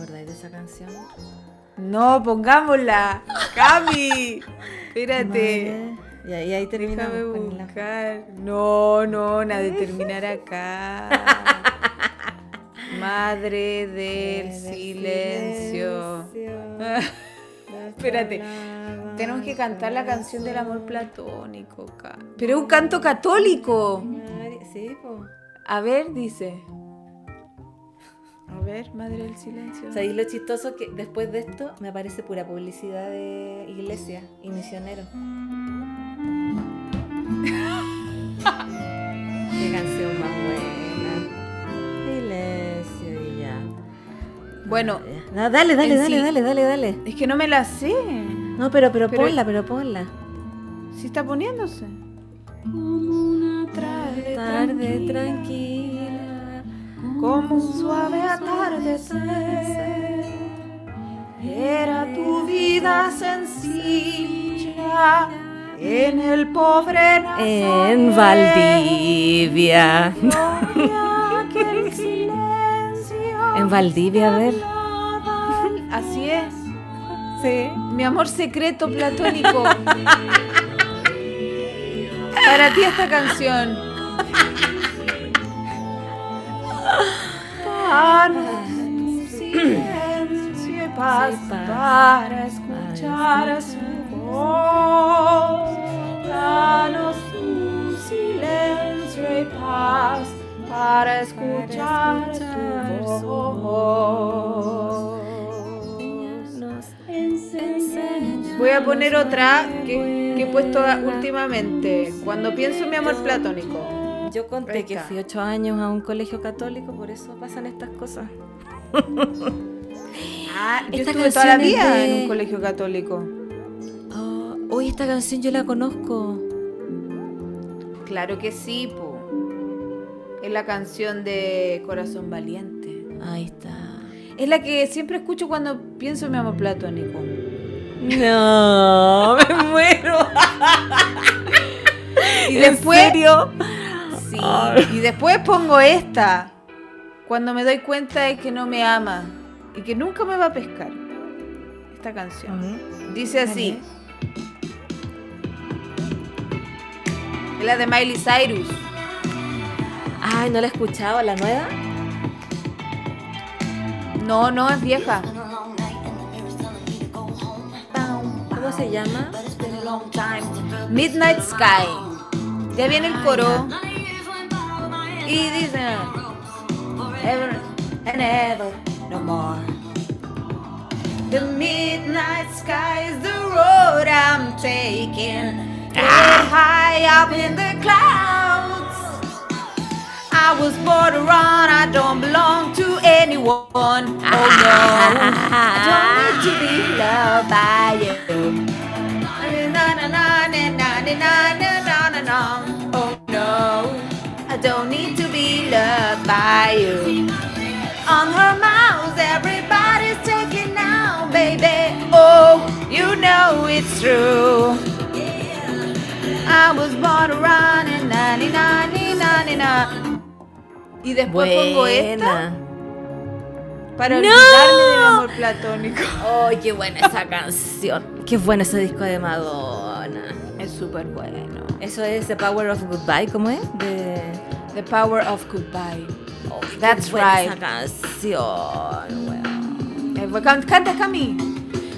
¿Te acordáis de esa canción? No, pongámosla. Cami, espérate. Madre. Y ahí, ahí terminamos Déjame la- buscar. No, no, nada de terminar acá. Madre del silencio. Espérate. Tenemos que cantar la canción del amor platónico. ca- Pero es un canto católico. Sí, po. A ver, dice. A ver, Madre del Silencio. ¿Sabéis lo chistoso que después de esto me aparece pura publicidad de iglesia y misionero? Qué canción más buena. Iglesia y ya. Bueno, Ah, dale, dale, dale, sí- dale, dale, dale. es que no me la sé. No, pero, pero, Pero- ponla, pero ponla. Sí está poniéndose. Como una tarde, Tarde tranquila, tranquila. Como un suave atardecer. Era tu vida sencilla en el pobre En Nazaret. Valdivia. Aquel silencio En Valdivia, a ver. Así es. Sí. Mi amor secreto platónico. Para ti esta canción. Danos tu silencio y paz para escuchar su voz. Danos tu silencio y paz para escuchar su voz. Voy a poner otra que, que he puesto últimamente. Cuando pienso en mi amor platónico. Yo conté que fui ocho años a un colegio católico, por eso pasan estas cosas. Ah, yo Esta estuve toda la vida de- en un colegio católico. Oh, uy, esta canción yo la conozco. Claro que sí, po. Es la canción de Corazón Valiente. Ahí está. Es la que siempre escucho cuando pienso en mi amor platónico. No, me muero. Y ¿En después. serio? Y después pongo esta. Cuando me doy cuenta de que no me ama y que nunca me va a pescar. Esta canción. Dice así. Es la de Miley Cyrus. Ay, no la he escuchado, la nueva. No, no, es vieja. ¿Cómo se llama? Midnight Sky. Ya viene el coro. Y dice. Ever and ever no more. The midnight sky is the road I'm taking. Way high up in the clouds. I was born to run, I don't belong to anyone. Oh no, I don't need to be loved by you. Na, na, na, na, na, na, na, na, na, na, na. Oh no, don't need to be loved by you. On her mouth, everybody's taking now, baby. Oh, you know it's true. I was born na ni na. Y después pongo esta Buena. para ¡No! olvidarme del amor platónico. ¡Oh, qué buena esa canción! ¡Qué bueno ese disco de Madonna! Es súper bueno. Eso es The Power of Goodbye, ¿cómo es? De... The power of goodbye. Oh, That's right. Esa canción, can- Canta, Cami.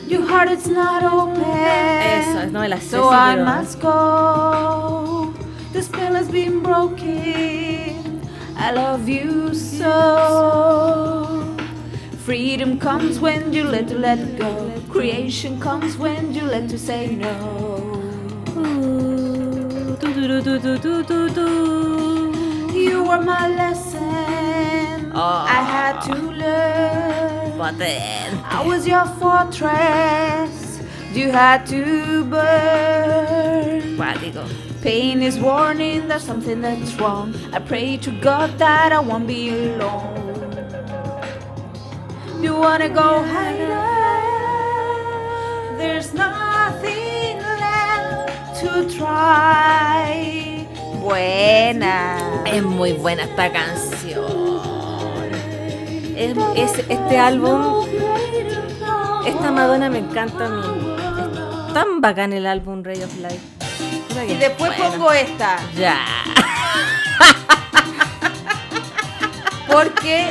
Your heart is not open. Eso, no me la sé. So I pero- must go. The spell has been broken. I love you so. Freedom comes when you let to let go. Creation comes when you let to say no. Uh, tu, tu, tu, tu, tu, tu, tu. You were my lesson. Oh. I had to learn. Potente. I was your fortress. You had to burn. Cuático. Pain is warning there's something that's wrong. I pray to God that I won't be alone. You wanna go higher? There's nothing left to try. Buena. Es muy buena esta canción. Es, es- este álbum, esta Madonna me encanta a mí. Es tan bacán el álbum Ray of Light. Y después pongo esta. Ya. Porque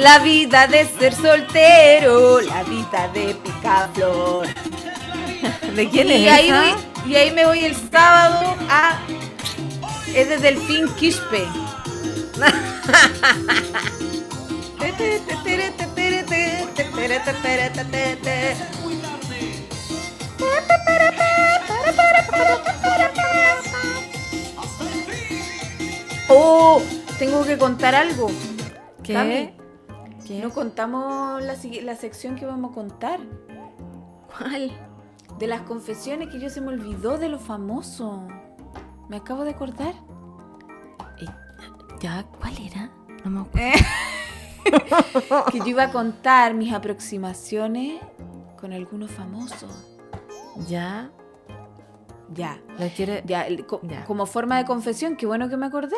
la vida de ser soltero, la vida de picaflor. ¿De quién es esa? y ahí me voy el sábado a. Es de Delfín Quispe. Oh, tengo que contar algo. ¿Qué? Cami, ¿Qué? No contamos la sección que vamos a contar. ¿Cuál? De las confesiones que yo se me olvidó de lo famoso. Me acabo de acordar. Eh, ¿Ya? ¿Cuál era? No me acuerdo. Que yo iba a contar mis aproximaciones con algunos famosos. ¿Ya? Ya, ¿Lo quiere? ya, el- co- Ya. como forma de confesión, qué bueno que me acordé.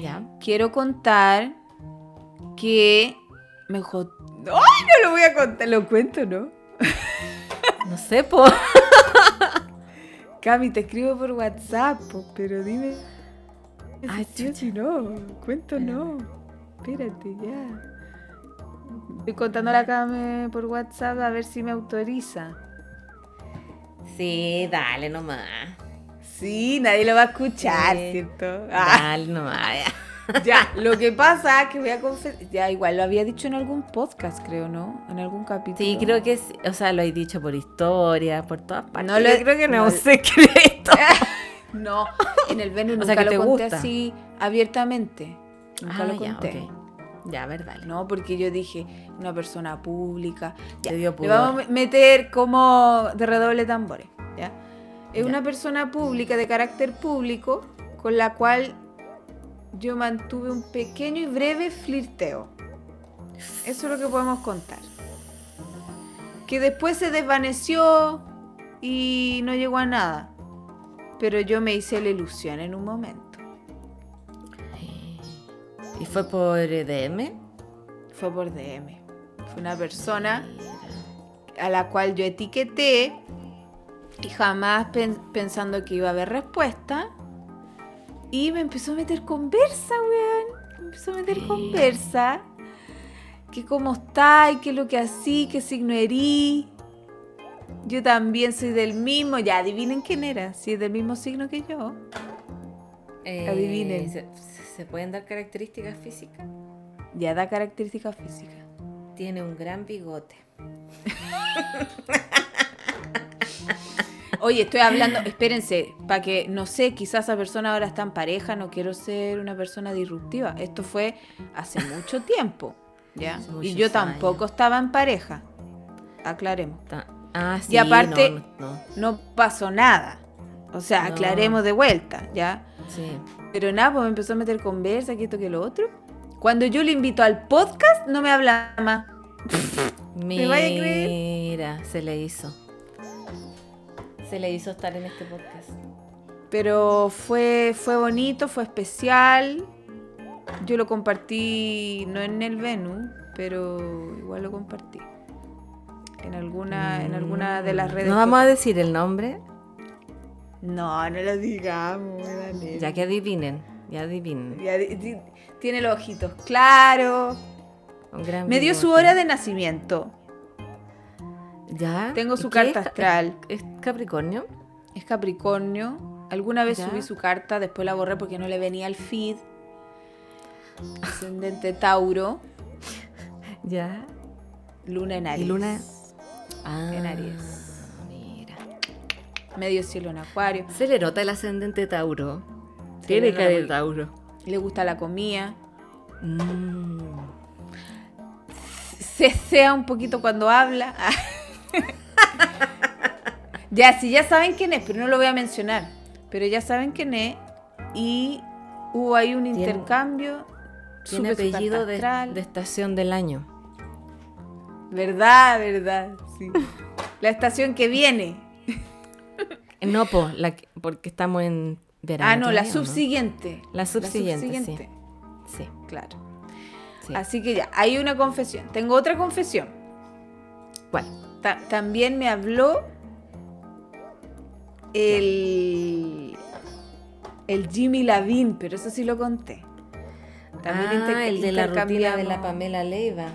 ¿Ya? Quiero contar que me. ¡Ay, no lo voy a contar! Lo cuento, ¿no? No sé, po. Cami, te escribo por WhatsApp, po, pero dime. Ay, si sí o si no. Cuento no. Espérate, ya. Estoy contando la Cami por WhatsApp a ver si me autoriza. Sí, dale nomás. Sí, nadie lo va a escuchar, Sí. ¿cierto? Ah, Dale nomás. ya. ya, lo que pasa es que voy a confesar. Ya, igual lo había dicho en algún podcast, creo, ¿no? En algún capítulo. Sí, creo que sí. O sea, lo he dicho por historia, por todas partes. No lo- Yo creo que no, no- es un secreto. No, en el Venus O nunca sea, que lo conté gusta. así abiertamente. Nunca Ah, lo conté. Ya, a ver, dale. No, porque yo dije, una persona pública. Ya, Te dio le vamos a meter como de redoble tambores. ¿ya? Es Ya. una persona pública, de carácter público, con la cual yo mantuve un pequeño y breve flirteo. Eso es lo que podemos contar. Que después se desvaneció y no llegó a nada. Pero yo me hice la ilusión en un momento. ¿Y fue por E DM? Fue por DM. Fue una persona a la cual yo etiqueté y jamás pen- pensando que iba a haber respuesta. Y me empezó a meter conversa, weón. Me empezó a meter conversa. Que cómo está y qué es lo que así, qué signo erí. Yo también soy del mismo. Ya, adivinen quién era. Si es del mismo signo que yo. Eh, Adivinen. ¿se, se pueden dar características físicas? Ya da características físicas. Tiene un gran bigote. Oye, estoy hablando, espérense, para que, no sé, quizás esa persona ahora está en pareja, no quiero ser una persona disruptiva. Esto fue hace mucho tiempo, ¿ya? Y yo tampoco estaba en pareja. Aclaremos. Ta- Ah, sí, Y aparte- no, no, no. No pasó nada. O sea, No. aclaremos de vuelta, ¿ya? Sí. Pero nada, pues me empezó a meter conversa, que esto, que lo otro. Cuando yo le invito al podcast, no me habla más. ¿Me vaya a creer? Mira, se le hizo. Se le hizo estar en este podcast. Pero fue, fue bonito, fue especial. Yo lo compartí, no en el Venus, pero igual lo compartí. En alguna, en alguna de las redes. No que- vamos a decir el nombre, No, no lo digamos, Daniel. ya que adivinen. Ya adivinen. Ya tiene los ojitos claros. Un gran Me dio su hora de nacimiento. Ya. Tengo su ¿Y qué carta es? astral. ¿Es Capricornio? Es Capricornio. Alguna vez Ya. subí su carta, después la borré porque no le venía al feed. Ascendente Tauro, Ya. Luna en ¿Y Aries. Luna? Ah, En Aries. Mira. Medio cielo en Acuario. Se le nota el ascendente Tauro. Se Tiene cara de Tauro. Le gusta la comida. Mm. Se sea un poquito cuando habla. ya, sí, ya saben quién es, pero no lo voy a mencionar. Pero ya saben quién es. Y hubo ahí un intercambio. Tiene apellido de, de estación del año. Verdad, verdad. Sí. La estación que viene. Eh, No, po, la que- porque estamos en verano. ah, no, la todavía, ¿o subsiguiente. La subsiguiente, subsiguiente, Sí. Claro. sí. Así que ya, hay una confesión. Tengo otra confesión. ¿Cuál? Ta- también me habló el, el Jimmy Lavín, pero eso sí lo conté. También ah, el de la rutina de la Pamela Leiva.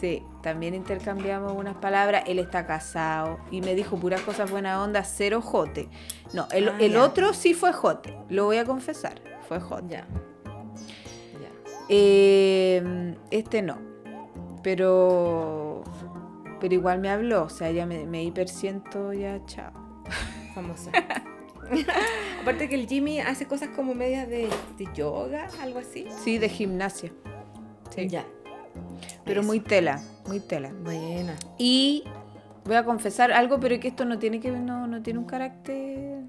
Sí, también intercambiamos unas palabras. Él está casado y me dijo puras cosas buena onda, cero jote. No, el, Ah, el otro sí fue jote, lo voy a confesar, fue jote. Ya. Ya. Eh, este no, pero pero igual me habló, o sea, ya me, me hipersiento, ya chao. Famosa. Aparte que el Jimmy hace cosas como medias de, de yoga, algo así. Sí, de gimnasia. Sí. Ya. Pero muy tela, muy tela. Buena. Y voy a confesar algo, pero que esto no tiene que no, no tiene un carácter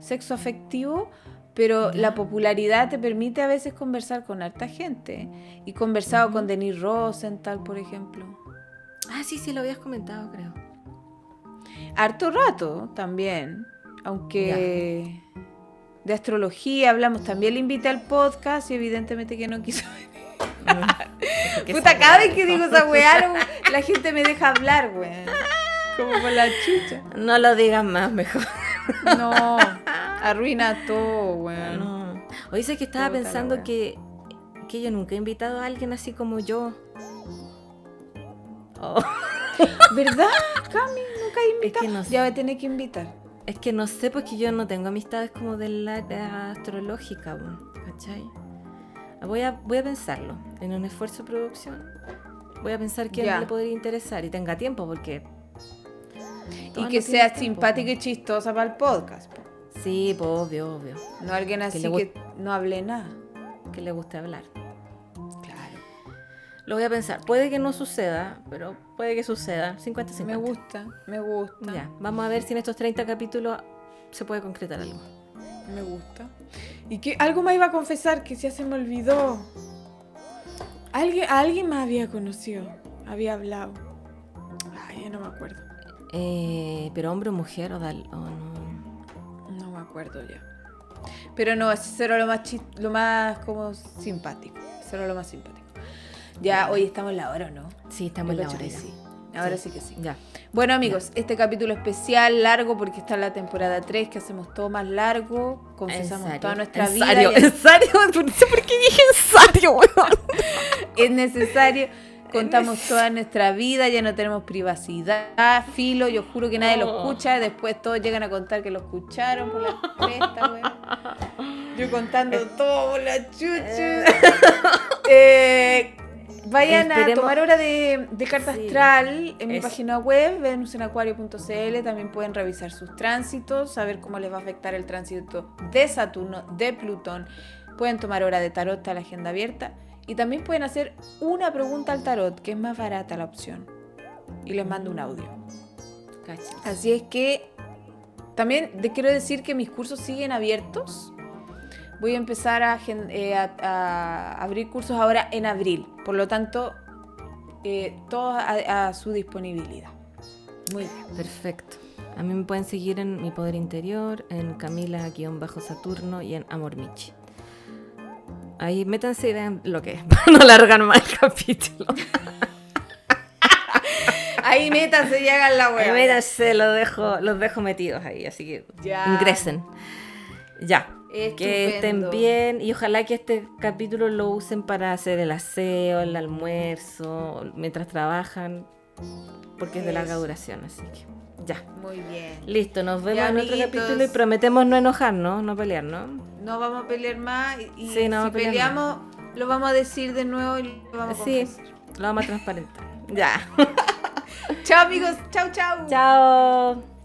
sexo afectivo, pero la popularidad te permite a veces conversar con harta gente. Y conversado con Denis Rosenthal, por ejemplo. Ah, sí, sí, lo habías comentado, creo. Harto rato también, aunque de astrología hablamos, también le invité al podcast y evidentemente que no quiso. Puta, cada vez que digo esa weá, la gente me deja hablar, weón. Como por la chucha. No lo digas más, mejor. No, arruina todo, weón. No. Hoy sé que estaba Puta la pensando que, que yo nunca he invitado a alguien así como yo. Oh, ¿Verdad, Cami? Nunca he invitado. que no sé. Ya voy a tener que invitar. es que no sé, porque yo no tengo amistades como del área astrológica, weón, ¿cachai? Voy a, voy a pensarlo. En un esfuerzo de producción, voy a pensar quién Ya. le podría interesar y tenga tiempo, porque. Y que no sea simpática y chistosa para el podcast. po. po. Sí, pues obvio, obvio. No alguien así le que, no hable nada. Que le guste hablar. Claro. Lo voy a pensar. Puede que no suceda, pero puede que suceda. 50-50. Me gusta, me gusta. Ya, vamos a ver si en estos 30 capítulos se puede concretar algo. Me gusta. Y que algo más iba a confesar que ya se me olvidó. Alguien, a alguien más había conocido. Había hablado. Ay, ya no me acuerdo. Eh, pero hombre o mujer o, dal- o no. No me acuerdo ya. Pero no, ese era lo más chis- lo más como simpático. Ese era lo más simpático. Ya, hoy estamos en la hora, ¿o ¿no? Sí, estamos en la hora sí. Ahora sí que sí. Ya. Bueno amigos, este capítulo especial, largo, porque está la temporada 3, que hacemos todo más largo, confesamos toda nuestra ¿En vida. serio? ¿En serio? No sé por qué dije en serio, weón. es necesario. Contamos toda nuestra vida, ya no tenemos privacidad, filo, yo juro que nadie lo Oh. escucha, después todos llegan a contar que lo escucharon por la cresta, weón. Yo contando todo por la chucha. Eh, Vayan a tomar hora de, de carta Sí, astral en mi página web, venusenacuario.cl. También pueden revisar sus tránsitos, saber cómo les va a afectar el tránsito de Saturno, de Plutón. Pueden tomar hora de tarot, está la agenda abierta. Y también pueden hacer una pregunta al tarot, que es más barata la opción. Y les mando un audio. Cachas. Así es que también te quiero decir que mis cursos siguen abiertos. Voy a empezar a, eh, a- a abrir cursos ahora en abril. Por lo tanto, eh, todo a, a su disponibilidad. Muy bien. Perfecto. A mí me pueden seguir en Mi Poder Interior, en Camila-Saturno y en Amor Michi. Ahí métanse y vean lo que es, para no alargar más el capítulo. Ahí métanse y hagan la wea. métanse, los dejo, los dejo metidos ahí, así que Ya. ingresen. Ya. Que estén bien y ojalá que este capítulo lo usen para hacer el aseo, el almuerzo, mientras trabajan, porque es de larga duración, así que ya. Muy bien. Listo, nos vemos Ya, en otro capítulo y prometemos no enojarnos, no pelear, ¿no? No vamos a pelear más. Y, Sí, no si peleamos, lo vamos a decir de nuevo y lo vamos a Sí, lo vamos a transparentar. Ya. Chao amigos. Chao, chao. Chao.